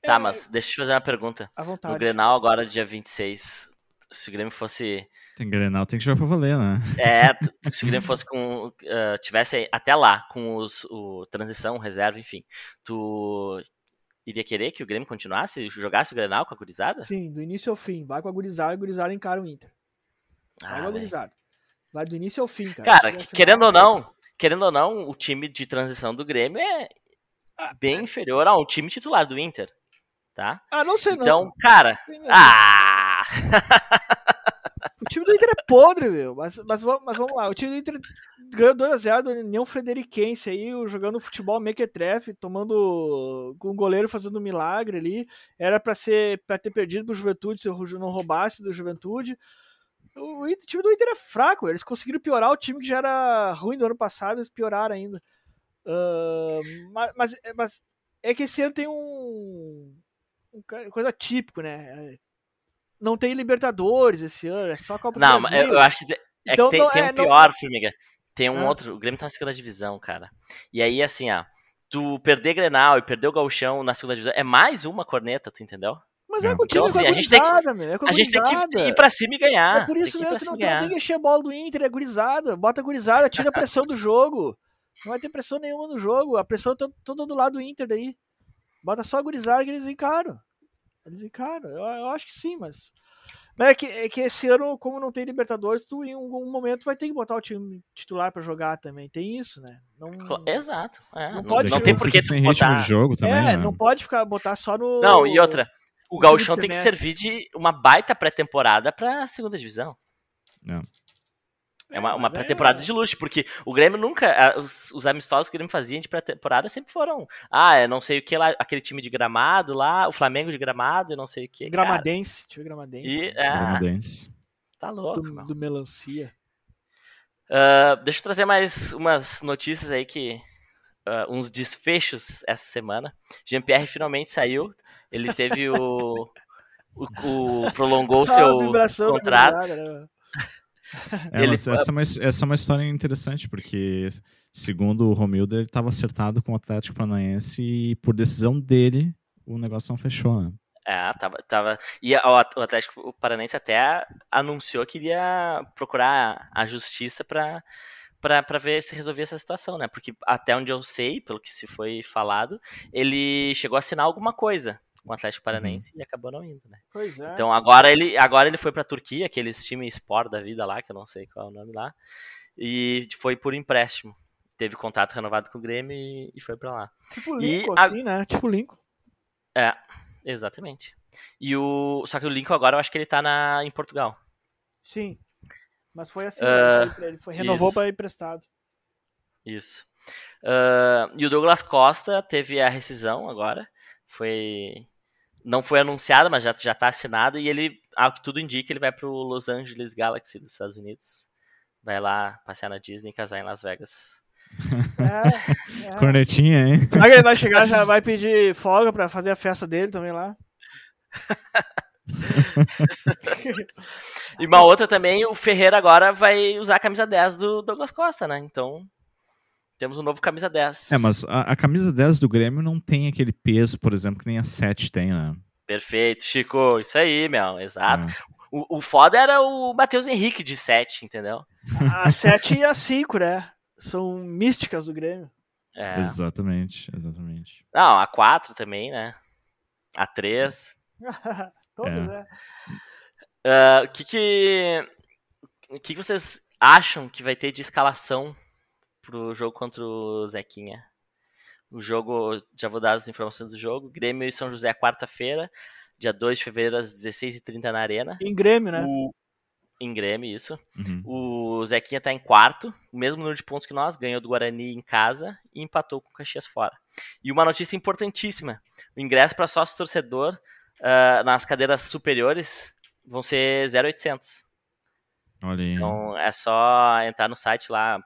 [SPEAKER 1] Tá,
[SPEAKER 3] é
[SPEAKER 1] mas deixa eu te fazer uma pergunta.
[SPEAKER 3] à
[SPEAKER 1] No
[SPEAKER 3] vontade.
[SPEAKER 1] Grenal agora, dia 26, se o Grêmio fosse.
[SPEAKER 2] Tem Grenal, tem que jogar pra valer, né?
[SPEAKER 1] É, *laughs* se o Grêmio fosse com. ah, tivesse até lá, com os, o transição, reserva, enfim. Tu iria querer que o Grêmio continuasse, jogasse o Grenal com a gurizada?
[SPEAKER 3] Sim, do início ao fim. Vai com a gurizada e a gurizada encara o Inter. Vai
[SPEAKER 1] Ah,
[SPEAKER 3] com a
[SPEAKER 1] velho.
[SPEAKER 3] gurizada. Vai do início ao fim, cara.
[SPEAKER 1] Cara, que- querendo ou não, querendo ou não, o time de transição do Grêmio é bem inferior ao time titular do Inter, tá?
[SPEAKER 3] Ah, não sei não.
[SPEAKER 1] Então, cara,
[SPEAKER 3] mesmo.
[SPEAKER 1] ah,
[SPEAKER 3] time do Inter é podre, meu. Mas, mas, mas vamos lá. O time do Inter ganhou 2x0 do União Frederiquense aí, jogando futebol mequetrefe, tomando. com o goleiro fazendo um milagre ali. Era pra, ser, pra ter perdido pro Juventude se o não roubasse do Juventude. O, o time do Inter é fraco, eles conseguiram piorar o time que já era ruim do ano passado, eles pioraram ainda. Uh, mas, mas, mas é que esse ano tem um coisa típico, né? Não tem Libertadores esse ano, é só a Copa
[SPEAKER 1] não,
[SPEAKER 3] do Brasil.
[SPEAKER 1] Não, eu acho que, é então, que tem, tem é, um pior, não... Formiga. Tem um ah. outro, o Grêmio tá na segunda divisão, cara. E aí, assim, ó, tu perder Grenal e perder o Gauchão na segunda divisão é mais uma corneta, tu entendeu?
[SPEAKER 3] Mas é, é com o time então, assim, a gente tem que,
[SPEAKER 1] meu, é a gente tem que ir pra cima e ganhar.
[SPEAKER 3] É por isso mesmo que não tem, tem que encher a bola do Inter, é gurizada. Bota a gurizada, tira a pressão do jogo. Não vai ter pressão nenhuma no jogo. A pressão tá toda do lado do Inter daí. Bota só a gurizada que eles encaram. Eles encaram. Eu, eu acho que sim, mas. Mas é que, é que esse ano, como não tem Libertadores, tu em algum momento vai ter que botar o time titular para jogar também. Tem isso, né?
[SPEAKER 1] Não, Exato. É, não, pode, não tem por que tu botar.
[SPEAKER 2] jogo também,
[SPEAKER 3] é,
[SPEAKER 2] né?
[SPEAKER 3] não pode ficar botar só no.
[SPEAKER 1] Não, e outra. O Gauchão tem que servir de uma baita pré-temporada pra segunda divisão.
[SPEAKER 2] Não.
[SPEAKER 1] É uma, uma é pré-temporada é... de luxo, porque o Grêmio nunca. Os, os amistosos que o Grêmio fazia de pré-temporada sempre foram. Ah, é não sei o que lá, aquele time de gramado lá, o Flamengo de gramado, e não sei o que.
[SPEAKER 3] Gramadense, time Gramadense.
[SPEAKER 1] E, é,
[SPEAKER 2] Gramadense.
[SPEAKER 1] Tá louco.
[SPEAKER 3] Do, do Melancia.
[SPEAKER 1] Uh, deixa eu trazer mais umas notícias aí que. Uh, uns desfechos essa semana. Jean-Pierre finalmente saiu. Ele teve o. o, o prolongou o *laughs* seu contrato. Né? *laughs*
[SPEAKER 2] É, ele... essa, é uma, essa é uma história interessante, porque, segundo o Romildo, ele estava acertado com o Atlético Paranaense e, por decisão dele, o negócio não fechou, né?
[SPEAKER 1] É, tava, tava. E o Atlético Paranaense até anunciou que iria procurar a justiça para para ver se resolvia essa situação, né? Porque até onde eu sei, pelo que se foi falado, ele chegou a assinar alguma coisa com o Atlético Paranaense uhum. e acabou não indo, né?
[SPEAKER 3] Pois é.
[SPEAKER 1] Então agora ele, agora ele foi pra Turquia, aqueles times Sport da vida lá, que eu não sei qual é o nome lá, e foi por empréstimo. Teve contato renovado com o Grêmio e, e foi pra lá.
[SPEAKER 3] Tipo Lincoln, e, assim, a... né? Tipo Lincoln.
[SPEAKER 1] É, exatamente. E o... Só que o Lincoln agora eu acho que ele tá na... em Portugal.
[SPEAKER 3] Sim. Mas foi assim, uh, ele foi, renovou para emprestado.
[SPEAKER 1] Isso. Uh, e o Douglas Costa teve a rescisão agora. Foi não foi anunciado, mas já já está assinado e ele, ao que tudo indica, ele vai para o Los Angeles Galaxy dos Estados Unidos. Vai lá passear na Disney e casar em Las Vegas. *laughs*
[SPEAKER 2] É, é. Cornetinha, hein?
[SPEAKER 3] Será que ele vai chegar já vai pedir folga para fazer a festa dele também lá? *laughs*
[SPEAKER 1] e uma outra também, o Ferreira agora vai usar a camisa 10 do Douglas Costa, né? Então, temos um novo camisa 10.
[SPEAKER 2] É, mas a, a, camisa 10 do Grêmio não tem aquele peso, por exemplo, que nem a 7 tem, né?
[SPEAKER 1] Perfeito, Chico. Isso aí, meu. Exato. É. O, o foda era o Matheus Henrique de 7, entendeu?
[SPEAKER 3] A 7 e a 5, né? São místicas do Grêmio.
[SPEAKER 2] É. Exatamente, exatamente.
[SPEAKER 1] Não, a 4 também, né? A 3. *laughs*
[SPEAKER 3] Todos, é. né?
[SPEAKER 1] Uh, o que que... O que, que vocês acham que vai ter de escalação pro jogo contra o Zequinha. O jogo, já vou dar as informações do jogo. Grêmio e São José, quarta-feira, dia 2 de fevereiro, às 16h30 na Arena.
[SPEAKER 3] Em Grêmio, né?
[SPEAKER 1] O... Em Grêmio, isso. Uhum. O Zequinha tá em quarto, o mesmo número de pontos que nós, ganhou do Guarani em casa e empatou com o Caxias fora. E uma notícia importantíssima: o ingresso para sócio torcedor uh, nas cadeiras superiores vão ser 0,800.
[SPEAKER 2] Olha aí.
[SPEAKER 1] Então é só entrar no site lá,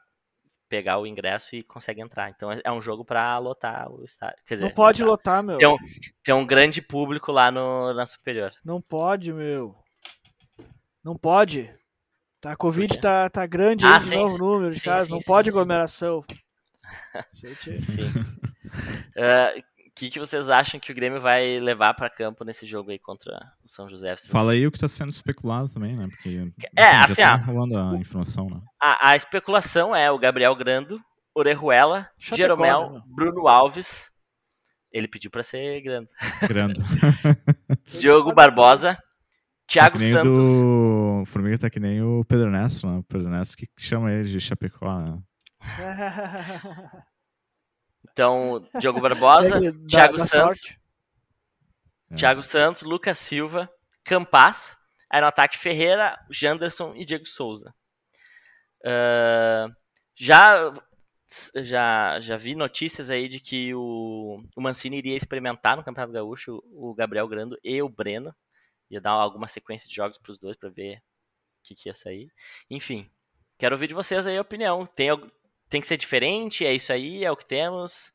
[SPEAKER 1] pegar o ingresso e consegue entrar. Então é, é um jogo para lotar o estádio. Quer dizer,
[SPEAKER 3] não pode lotar, meu.
[SPEAKER 1] Tem um, tem um grande público lá no, na Superior.
[SPEAKER 3] Não pode, meu. Não pode. Tá, a Covid tá, tá grande ah, aí, de novo número de casos. Não sim, pode sim, aglomeração. *laughs*
[SPEAKER 1] sim. uh, *laughs* que, que vocês acham que o Grêmio vai levar para campo nesse jogo aí contra o São José? Vocês...
[SPEAKER 2] Fala aí o que está sendo especulado também, né? Porque
[SPEAKER 1] é, assim, tá
[SPEAKER 2] rolando a informação, né?
[SPEAKER 1] A, a, especulação é o Gabriel Grando, Orejuela, Chapecó, Jeromel, né? Bruno Alves. Ele pediu para ser Grando.
[SPEAKER 2] Grando. *laughs*
[SPEAKER 1] Diogo Barbosa, Thiago tá Santos.
[SPEAKER 2] Do... O Formiga tá que nem o Pedro Nesso, né? O Pedro Nesso que chama ele de Chapecó, né? *laughs*
[SPEAKER 1] Então, Diogo Barbosa, Thiago Santos, sorte. Thiago Santos, Lucas Silva, Campas. Aí no ataque, Ferreira, Janderson e Diego Souza. Uh, já, já, já vi notícias aí de que o, o Mancini iria experimentar no Campeonato Gaúcho o Gabriel Grando e o Breno. Ia dar alguma sequência de jogos para os dois para ver o que, que ia sair. Enfim, quero ouvir de vocês aí a opinião. Tem, tem que ser diferente? É isso aí? É o que temos?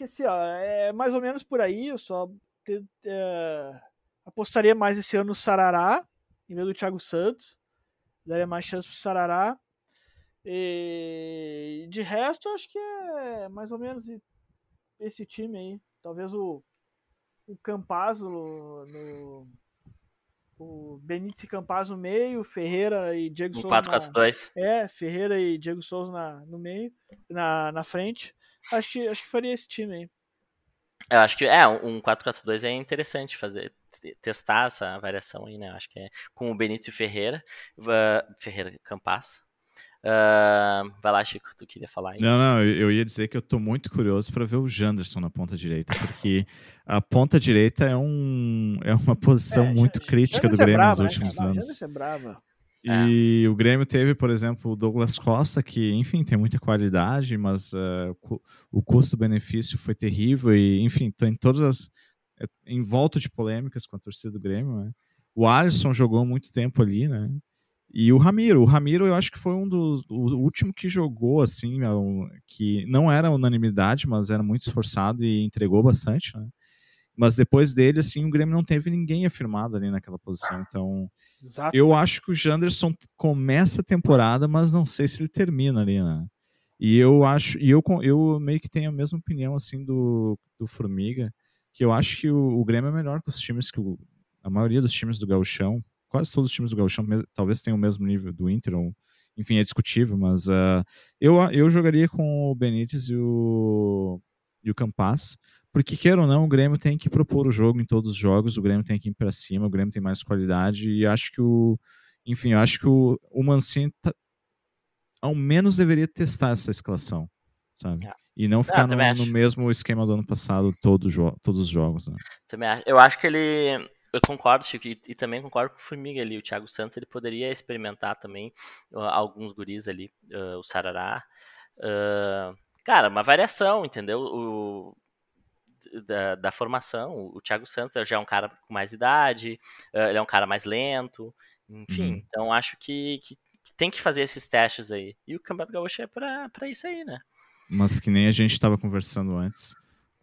[SPEAKER 3] Assim, é mais ou menos por aí. Eu só te, é, apostaria mais esse ano no Sarará, em vez do Thiago Santos. Daria mais chance pro Sarará. E de resto, acho que é mais ou menos esse time aí. Talvez o, o no o Benítez e Campaz no meio, Ferreira e Diego Souza.
[SPEAKER 1] 4-4-2.
[SPEAKER 3] É, Ferreira e Diego Souza na, no meio, na, na frente. Acho que, acho que faria esse time aí.
[SPEAKER 1] Eu acho que é, um 4-4-2 é interessante fazer, testar essa variação aí, né? Acho que é com o Benítez e Ferreira, uh, Ferreira Campaz. Uh, vai lá, Chico, tu queria falar aí.
[SPEAKER 2] Não, não, eu ia dizer que eu tô muito curioso para ver o Janderson na ponta direita, porque a ponta direita é, um, é uma posição é, muito crítica do Grêmio é brava, nos né, últimos né, anos.
[SPEAKER 3] É brava.
[SPEAKER 2] E é. o Grêmio teve, por exemplo, o Douglas Costa, que, enfim, tem muita qualidade, mas uh, o custo-benefício foi terrível e, enfim, tem todas as. em volta de polêmicas com a torcida do Grêmio, né? O Alisson jogou muito tempo ali, né? E o Ramiro, o Ramiro eu acho que foi um dos o último que jogou assim, é que não era unanimidade, mas era muito esforçado e entregou bastante, né? Mas depois dele, assim, o Grêmio não teve ninguém afirmado ali naquela posição. Então, Exato. eu acho que o Janderson começa a temporada, mas não sei se ele termina ali, né? E eu acho, e eu, eu meio que tenho a mesma opinião assim do, do Formiga, que eu acho que o, o Grêmio é melhor que os times que o, a maioria dos times do Gauchão, quase todos os times do Gauchão talvez tenham o mesmo nível do Inter, ou, enfim, é discutível, mas uh, eu, eu jogaria com o Benítez e o, e o Campas, porque queira ou não, o Grêmio tem que propor o jogo em todos os jogos, o Grêmio tem que ir para cima, o Grêmio tem mais qualidade, e acho que o, enfim, eu acho que o, o Mancini tá, ao menos deveria testar essa escalação, sabe? Ah. E não ficar no, no, mesmo esquema do ano passado todo todos os jogos. Né?
[SPEAKER 1] Também acho. Eu acho que ele eu concordo, Chico, e, e, também concordo com o Formiga ali. O Thiago Santos ele poderia experimentar também uh, alguns guris ali, uh, o Sarará. Uh, cara, uma variação, entendeu? O, da, da, formação. O Thiago Santos já é um cara com mais idade, ele é um cara mais lento, enfim. Uhum. Então acho que, que, que, tem que fazer esses testes aí. E o Campeonato Gaúcho é pra isso aí, né?
[SPEAKER 2] Mas que nem a gente estava conversando antes.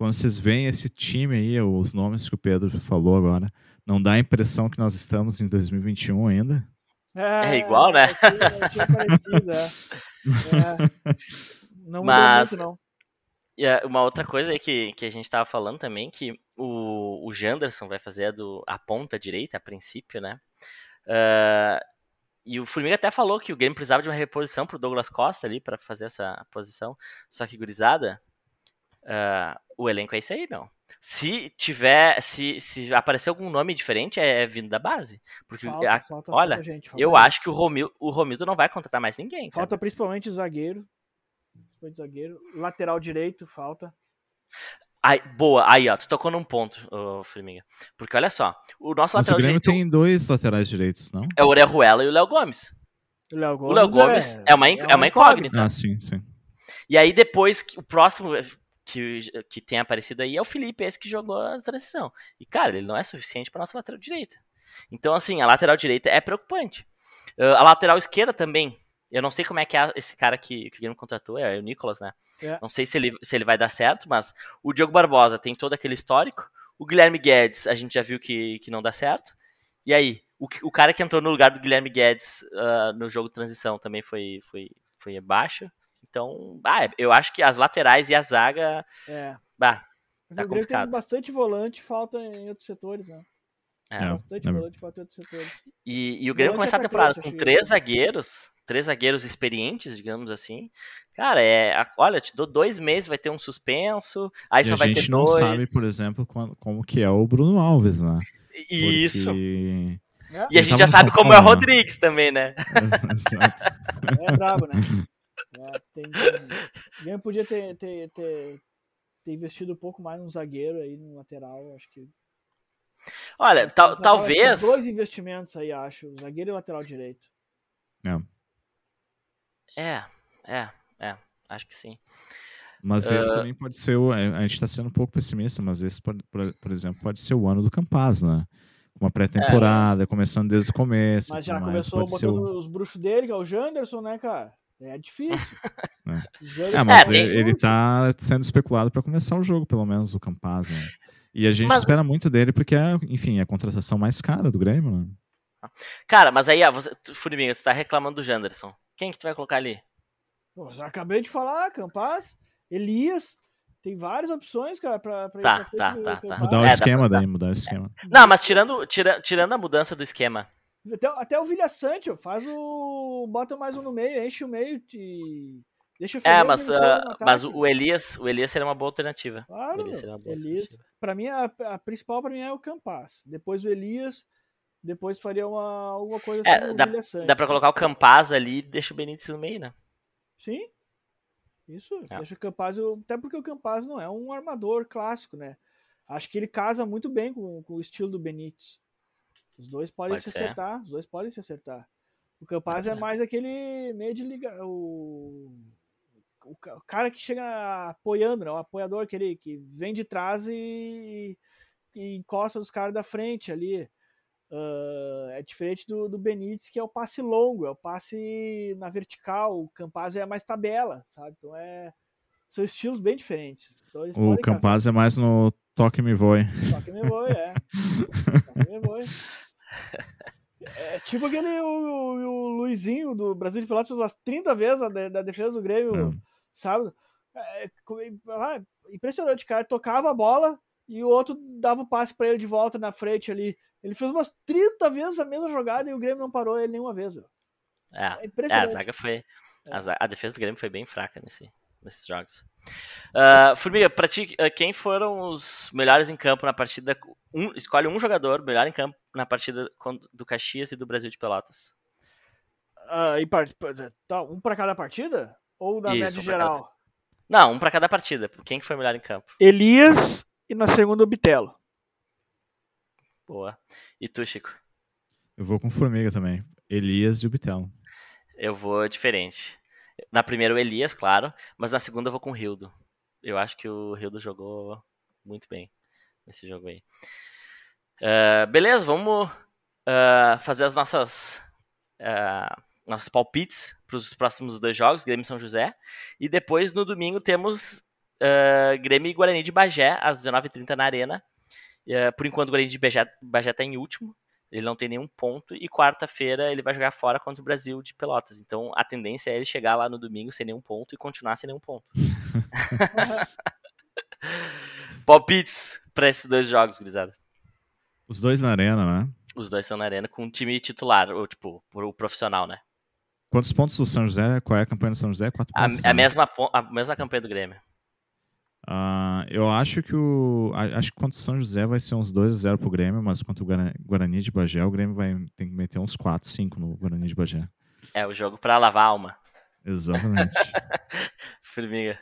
[SPEAKER 2] Quando vocês veem esse time aí, os nomes que o Pedro falou agora, não dá a impressão que nós estamos em 2021 ainda?
[SPEAKER 1] É, é igual, né?
[SPEAKER 3] É, é, parecido, é. é. Não Mas, muito, não.
[SPEAKER 1] E uma outra coisa aí que, que a gente estava falando também, que o, o Janderson vai fazer a, do, a ponta direita, a princípio, né? Uh, e o Formiga até falou que o Grêmio precisava de uma reposição pro Douglas Costa ali para fazer essa posição. Só que, gurizada, uh, o elenco é isso aí, meu. Se tiver, se, se aparecer algum nome diferente, é, é vindo da base. Porque, falta, a, falta, olha, falta gente, eu gente. acho que o Romildo, o Romildo não vai contratar mais ninguém.
[SPEAKER 3] Falta cara. principalmente o zagueiro. zagueiro. Lateral direito, falta.
[SPEAKER 1] Aí, boa, aí ó, tu tocou num ponto, oh, Firminha. Porque olha só, o nosso
[SPEAKER 2] Mas
[SPEAKER 1] lateral
[SPEAKER 2] o Grêmio direito. tem dois laterais direitos, não?
[SPEAKER 1] É o Orejuela e o Léo Gomes.
[SPEAKER 3] O Léo Gomes,
[SPEAKER 1] o Léo Gomes é, é, uma, é uma incógnita.
[SPEAKER 2] Ah, sim, sim.
[SPEAKER 1] E aí depois, o próximo que, que tem aparecido aí é o Felipe, esse que jogou a transição. E, cara, ele não é suficiente para nossa lateral direita. Então, assim, a lateral direita é preocupante. Uh, a lateral esquerda também. Eu não sei como é que é esse cara que, que o Grêmio contratou, é o Nicolas, né? É. Não sei se ele, se ele vai dar certo, mas o Diogo Barbosa tem todo aquele histórico. O Guilherme Guedes, a gente já viu que, que não dá certo. E aí, o, o cara que entrou no lugar do Guilherme Guedes uh, no jogo de transição também foi, foi, foi baixo. Então, ah, eu acho que as laterais e a zaga. É. Bah, tá o Grêmio tem
[SPEAKER 3] bastante volante, falta em outros setores, né? É. Bastante é. volante, falta em outros setores.
[SPEAKER 1] E, e o Grêmio começar a temporada com três zagueiros, três zagueiros experientes, digamos assim. Cara, é. Olha, te dou dois meses, vai ter um suspenso, aí e só vai ter dois. A gente não sabe,
[SPEAKER 2] por exemplo, como, como que é o Bruno Alves, né?
[SPEAKER 1] Isso. Porque... É. E a gente já sabe como é o Rodrigues também, né? *laughs*
[SPEAKER 3] Exato. É brabo, né? É, tem, tem, podia ter, ter, ter, ter, investido um pouco mais no zagueiro aí, no lateral, acho que.
[SPEAKER 1] Olha, tal, talvez.
[SPEAKER 3] Dois investimentos aí, acho. Zagueiro e lateral direito.
[SPEAKER 2] É.
[SPEAKER 1] É, é, é. Acho que sim.
[SPEAKER 2] Mas esse também pode ser o. A gente está sendo um pouco pessimista, mas esse, por, por, por exemplo, pode ser o ano do Campaz, né? Uma pré-temporada, começando desde o começo.
[SPEAKER 3] Mas já começou
[SPEAKER 2] mais, pode ser
[SPEAKER 3] botando
[SPEAKER 2] o-
[SPEAKER 3] os bruxos dele, que é o Janderson, né, cara? É difícil. *laughs*
[SPEAKER 2] É. É, mas
[SPEAKER 1] É,
[SPEAKER 2] ele, ele tá sendo especulado para começar o jogo, pelo menos, o Campaz, né? E a gente
[SPEAKER 1] Mas-
[SPEAKER 2] espera muito dele porque é, enfim, é a contratação mais cara do Grêmio, né?
[SPEAKER 1] Cara, mas aí, ó, você, tu, Furiminga, tu tá reclamando do Janderson. Quem que tu vai colocar ali?
[SPEAKER 3] Pô, já acabei de falar, Campaz, Elias. Tem várias opções, cara, pra, pra
[SPEAKER 1] Tá,
[SPEAKER 3] ir pra
[SPEAKER 1] tá,
[SPEAKER 3] frente
[SPEAKER 1] tá, tá.
[SPEAKER 3] Campaz.
[SPEAKER 2] Mudar o
[SPEAKER 1] É,
[SPEAKER 2] esquema
[SPEAKER 1] pra-
[SPEAKER 2] daí, mudar o esquema.
[SPEAKER 1] Não, mas tirando, tira, tirando a mudança do esquema.
[SPEAKER 3] Até, até o Vilha Sante, ó, faz o. Bota mais um no meio, enche o meio e. Deixa o
[SPEAKER 1] É,
[SPEAKER 3] Ferreira
[SPEAKER 1] mas,
[SPEAKER 3] vencendo
[SPEAKER 1] ah,
[SPEAKER 3] no
[SPEAKER 1] mas o Elias, o Elias seria uma boa alternativa.
[SPEAKER 3] Claro,
[SPEAKER 1] o Elias seria uma boa
[SPEAKER 3] Elias.
[SPEAKER 1] alternativa.
[SPEAKER 3] Pra mim, a, a principal pra mim é o Campaz. Depois o Elias. Depois faria uma, alguma coisa
[SPEAKER 1] É,
[SPEAKER 3] assim
[SPEAKER 1] dá, dá pra colocar o Campaz ali e deixa o Benítez no meio, né?
[SPEAKER 3] Sim. Isso,
[SPEAKER 1] É.
[SPEAKER 3] deixa o Campaz. Até porque o Campaz não é um armador clássico, né? Acho que ele casa muito bem com, com o estilo do Benítez. Os dois podem
[SPEAKER 1] Pode
[SPEAKER 3] se
[SPEAKER 1] ser.
[SPEAKER 3] acertar. Os dois podem se acertar. O Campaz é mais aquele meio de ligar. O, o, ca- o cara que chega apoiando, né? O apoiador, aquele que vem de trás e, e encosta os caras da frente ali. Ah, é diferente do, do Benítez, que é o passe longo, é o passe na vertical. O Campaz é mais tabela, sabe? Então é. São estilos bem diferentes. Então eles
[SPEAKER 2] O. Campaz é mais no toque me voe.
[SPEAKER 3] Só que me voe, é. *laughs* Só que me voe. É tipo aquele o, o- o Luizinho do Brasil de fez umas 30 vezes a de- da defesa do Grêmio,
[SPEAKER 2] É.
[SPEAKER 3] sábado. É, ah, impressionante, cara. Tocava a bola e o outro dava o passe pra ele de volta na frente ali. Ele fez umas 30 vezes a mesma jogada e o Grêmio não parou ele nenhuma vez. Meu.
[SPEAKER 1] É,
[SPEAKER 3] É
[SPEAKER 1] é a zaga foi. A,
[SPEAKER 3] É.
[SPEAKER 1] za- a defesa do Grêmio foi bem fraca nesse, nesses jogos. Ah, Formiga, pra ti, ah, quem foram os melhores em campo na partida? Um, escolhe um jogador melhor em campo na partida do Caxias e do Brasil de Pelotas.
[SPEAKER 3] Ah, e par- tá, um pra cada partida? Ou na
[SPEAKER 1] Isso,
[SPEAKER 3] média
[SPEAKER 1] um pra cada
[SPEAKER 3] geral?
[SPEAKER 1] Não, um pra cada partida. Quem que foi melhor em campo?
[SPEAKER 3] Elias e na segunda o Bitelo.
[SPEAKER 1] Boa. E tu, Chico?
[SPEAKER 2] Eu vou com Formiga também. Elias e o Bitelo.
[SPEAKER 1] Eu vou diferente. Na primeira o Elias, claro, mas na segunda eu vou com o Rildo. Eu acho que o Rildo jogou muito bem nesse jogo aí. Ah, beleza, vamos ah, fazer as nossas ah, nossos palpites para os próximos dois jogos, Grêmio e São José. E depois no domingo temos Grêmio e Guarani de Bagé às 19h30 na Arena. Por enquanto o Guarani de Bagé, Bagé tá em último. Ele não tem nenhum ponto. E quarta-feira ele vai jogar fora contra o Brasil de Pelotas. Então a tendência é ele chegar lá no domingo sem nenhum ponto e continuar sem nenhum ponto. *laughs* *laughs* Palpites para esses dois jogos, gurizada.
[SPEAKER 2] Os dois na arena, né?
[SPEAKER 1] Os dois são na arena com um time titular, ou tipo, o profissional, né?
[SPEAKER 2] Quantos pontos do São José? Qual é a campanha do São José? Quatro
[SPEAKER 1] A,
[SPEAKER 2] pontos.
[SPEAKER 1] a
[SPEAKER 2] né?
[SPEAKER 1] mesma, a mesma campanha do Grêmio.
[SPEAKER 2] Ah, eu acho que o. Acho que contra o São José vai ser uns 2 a 0 pro Grêmio, mas contra o Guara- Guarani de Bagé, o Grêmio vai tem que meter uns 4, 5 no Guarani de Bagé.
[SPEAKER 1] É o jogo pra lavar a alma.
[SPEAKER 2] Exatamente. *laughs*
[SPEAKER 1] Formiga.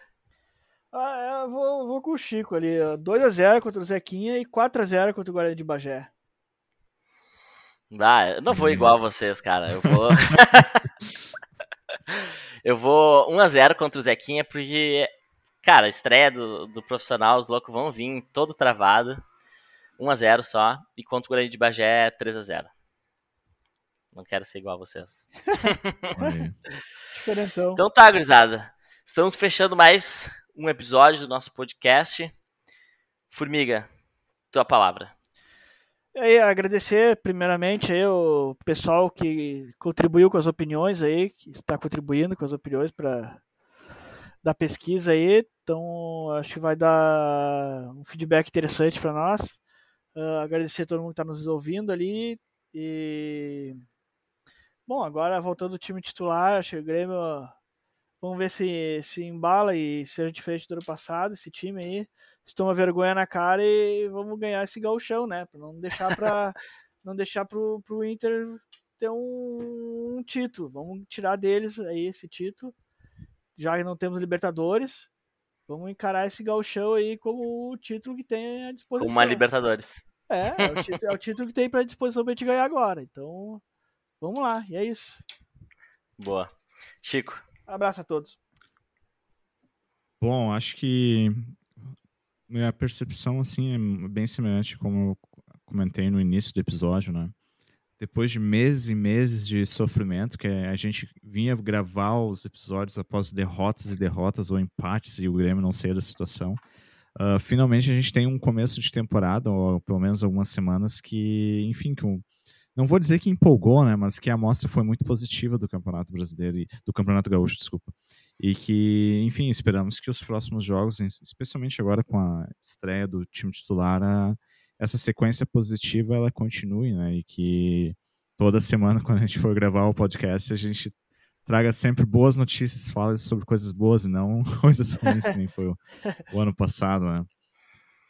[SPEAKER 3] Ah, eu vou, vou com o Chico ali. ó. 2x0 contra o Zequinha e 4x0 contra o Guarani de Bagé.
[SPEAKER 1] Ah, eu não vou
[SPEAKER 2] Hum.
[SPEAKER 1] igual a vocês, cara. Eu vou. *laughs* eu vou 1x0 contra o Zequinha, porque, cara, a estreia do, do profissional, os loucos vão vir todo travado. 1x0 só. E contra o Guarani de Bagé, 3x0. Não quero ser igual a vocês. *laughs* Então tá, gurizada. Estamos fechando mais um episódio do nosso podcast. Formiga, tua palavra.
[SPEAKER 3] Aí, agradecer primeiramente aí o pessoal que contribuiu com as opiniões aí, que está contribuindo com as opiniões para da pesquisa aí. Então, acho que vai dar um feedback interessante para nós. Ah, agradecer a todo mundo que está nos ouvindo ali. E bom, agora voltando ao time titular, acho que o Grêmio vamos ver se se embala e seja diferente do ano passado, esse time aí se toma vergonha na cara e vamos ganhar esse gauchão, né? Pra não deixar para *laughs* não deixar pro, pro Inter ter um, um título. Vamos tirar deles aí esse título. Já que não temos Libertadores, vamos encarar esse gauchão aí como o título que tem à disposição.
[SPEAKER 1] Como uma Libertadores.
[SPEAKER 3] É, é o, *laughs* título, é o título que tem pra disposição pra gente ganhar agora. Então, vamos lá, e é isso.
[SPEAKER 1] Boa. Chico.
[SPEAKER 3] Abraço a todos.
[SPEAKER 2] Bom, acho que minha percepção assim é bem semelhante como eu comentei no início do episódio, né? Depois de meses e meses de sofrimento, que a gente vinha gravar os episódios após derrotas e derrotas ou empates e o Grêmio não saía da situação, uh, finalmente a gente tem um começo de temporada, ou pelo menos algumas semanas, que, enfim, que um, não vou dizer que empolgou, né, mas que a amostra foi muito positiva do Campeonato Brasileiro e do Campeonato Gaúcho, desculpa. E que, enfim, esperamos que os próximos jogos, especialmente agora com a estreia do time titular, a, essa sequência positiva ela continue, né? E que toda semana, *laughs* quando a gente for gravar o podcast, a gente traga sempre boas notícias, fale sobre coisas boas e não *laughs* coisas ruins, nem foi o, o ano passado, né?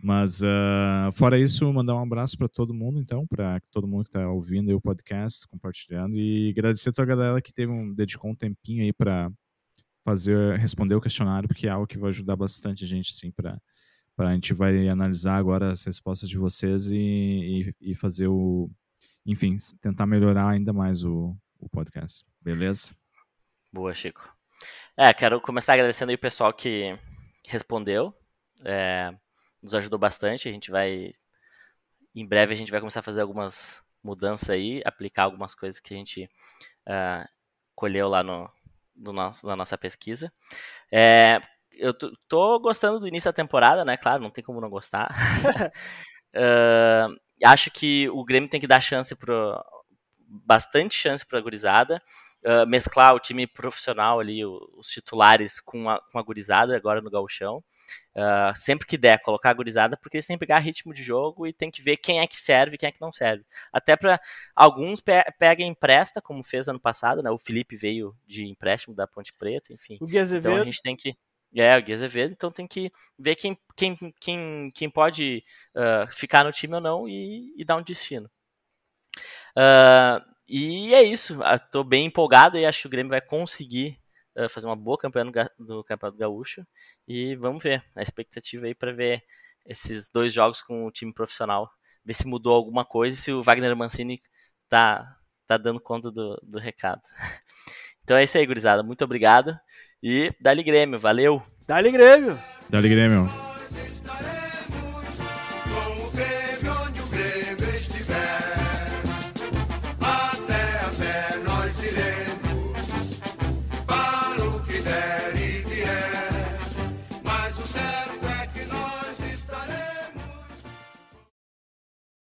[SPEAKER 2] Mas, uh, fora isso, mandar um abraço para todo mundo, então, para todo mundo que está ouvindo o podcast, compartilhando, e agradecer a toda a galera que teve um, dedicou um tempinho aí para fazer, responder o questionário, porque é algo que vai ajudar bastante a gente, sim, para a gente vai analisar agora as respostas de vocês e, e, e, fazer o, enfim, tentar melhorar ainda mais o, o podcast, beleza?
[SPEAKER 1] Boa, Chico. É, quero começar agradecendo aí o pessoal que respondeu. É, nos ajudou bastante. A gente vai. Em breve a gente vai começar a fazer algumas mudanças aí, aplicar algumas coisas que a gente uh, colheu lá no, do nosso, na nossa pesquisa. É, eu tô, tô, gostando do início da temporada, né? Claro, não tem como não gostar. uh, *laughs* acho que o Grêmio tem que dar chance pro. bastante chance para a gurizada. Uh, mesclar o time profissional ali, os titulares com a, com a gurizada agora no gauchão. Uh, sempre que der, colocar a gurizada, porque eles têm que pegar ritmo de jogo e tem que ver quem é que serve e quem é que não serve. Até para alguns pe pega empresta, como fez ano passado, né? O Felipe veio de empréstimo da Ponte Preta, enfim.
[SPEAKER 3] O Gui Azevedo.
[SPEAKER 1] Então a gente tem que. É, o Gui Azevedo, então tem que ver quem, quem, quem, quem pode uh, ficar no time ou não e, e dar um destino. Uh, e é isso, estou bem empolgado e acho que o Grêmio vai conseguir fazer uma boa campanha no, no Campeonato Gaúcho. E vamos ver, a expectativa aí para ver esses dois jogos com o time profissional, ver se mudou alguma coisa e se o Wagner Mancini tá, tá dando conta do, do recado. *laughs* Então é isso aí, gurizada. Muito obrigado. E dali Grêmio, valeu!
[SPEAKER 3] Dali Grêmio!
[SPEAKER 2] Dali Grêmio!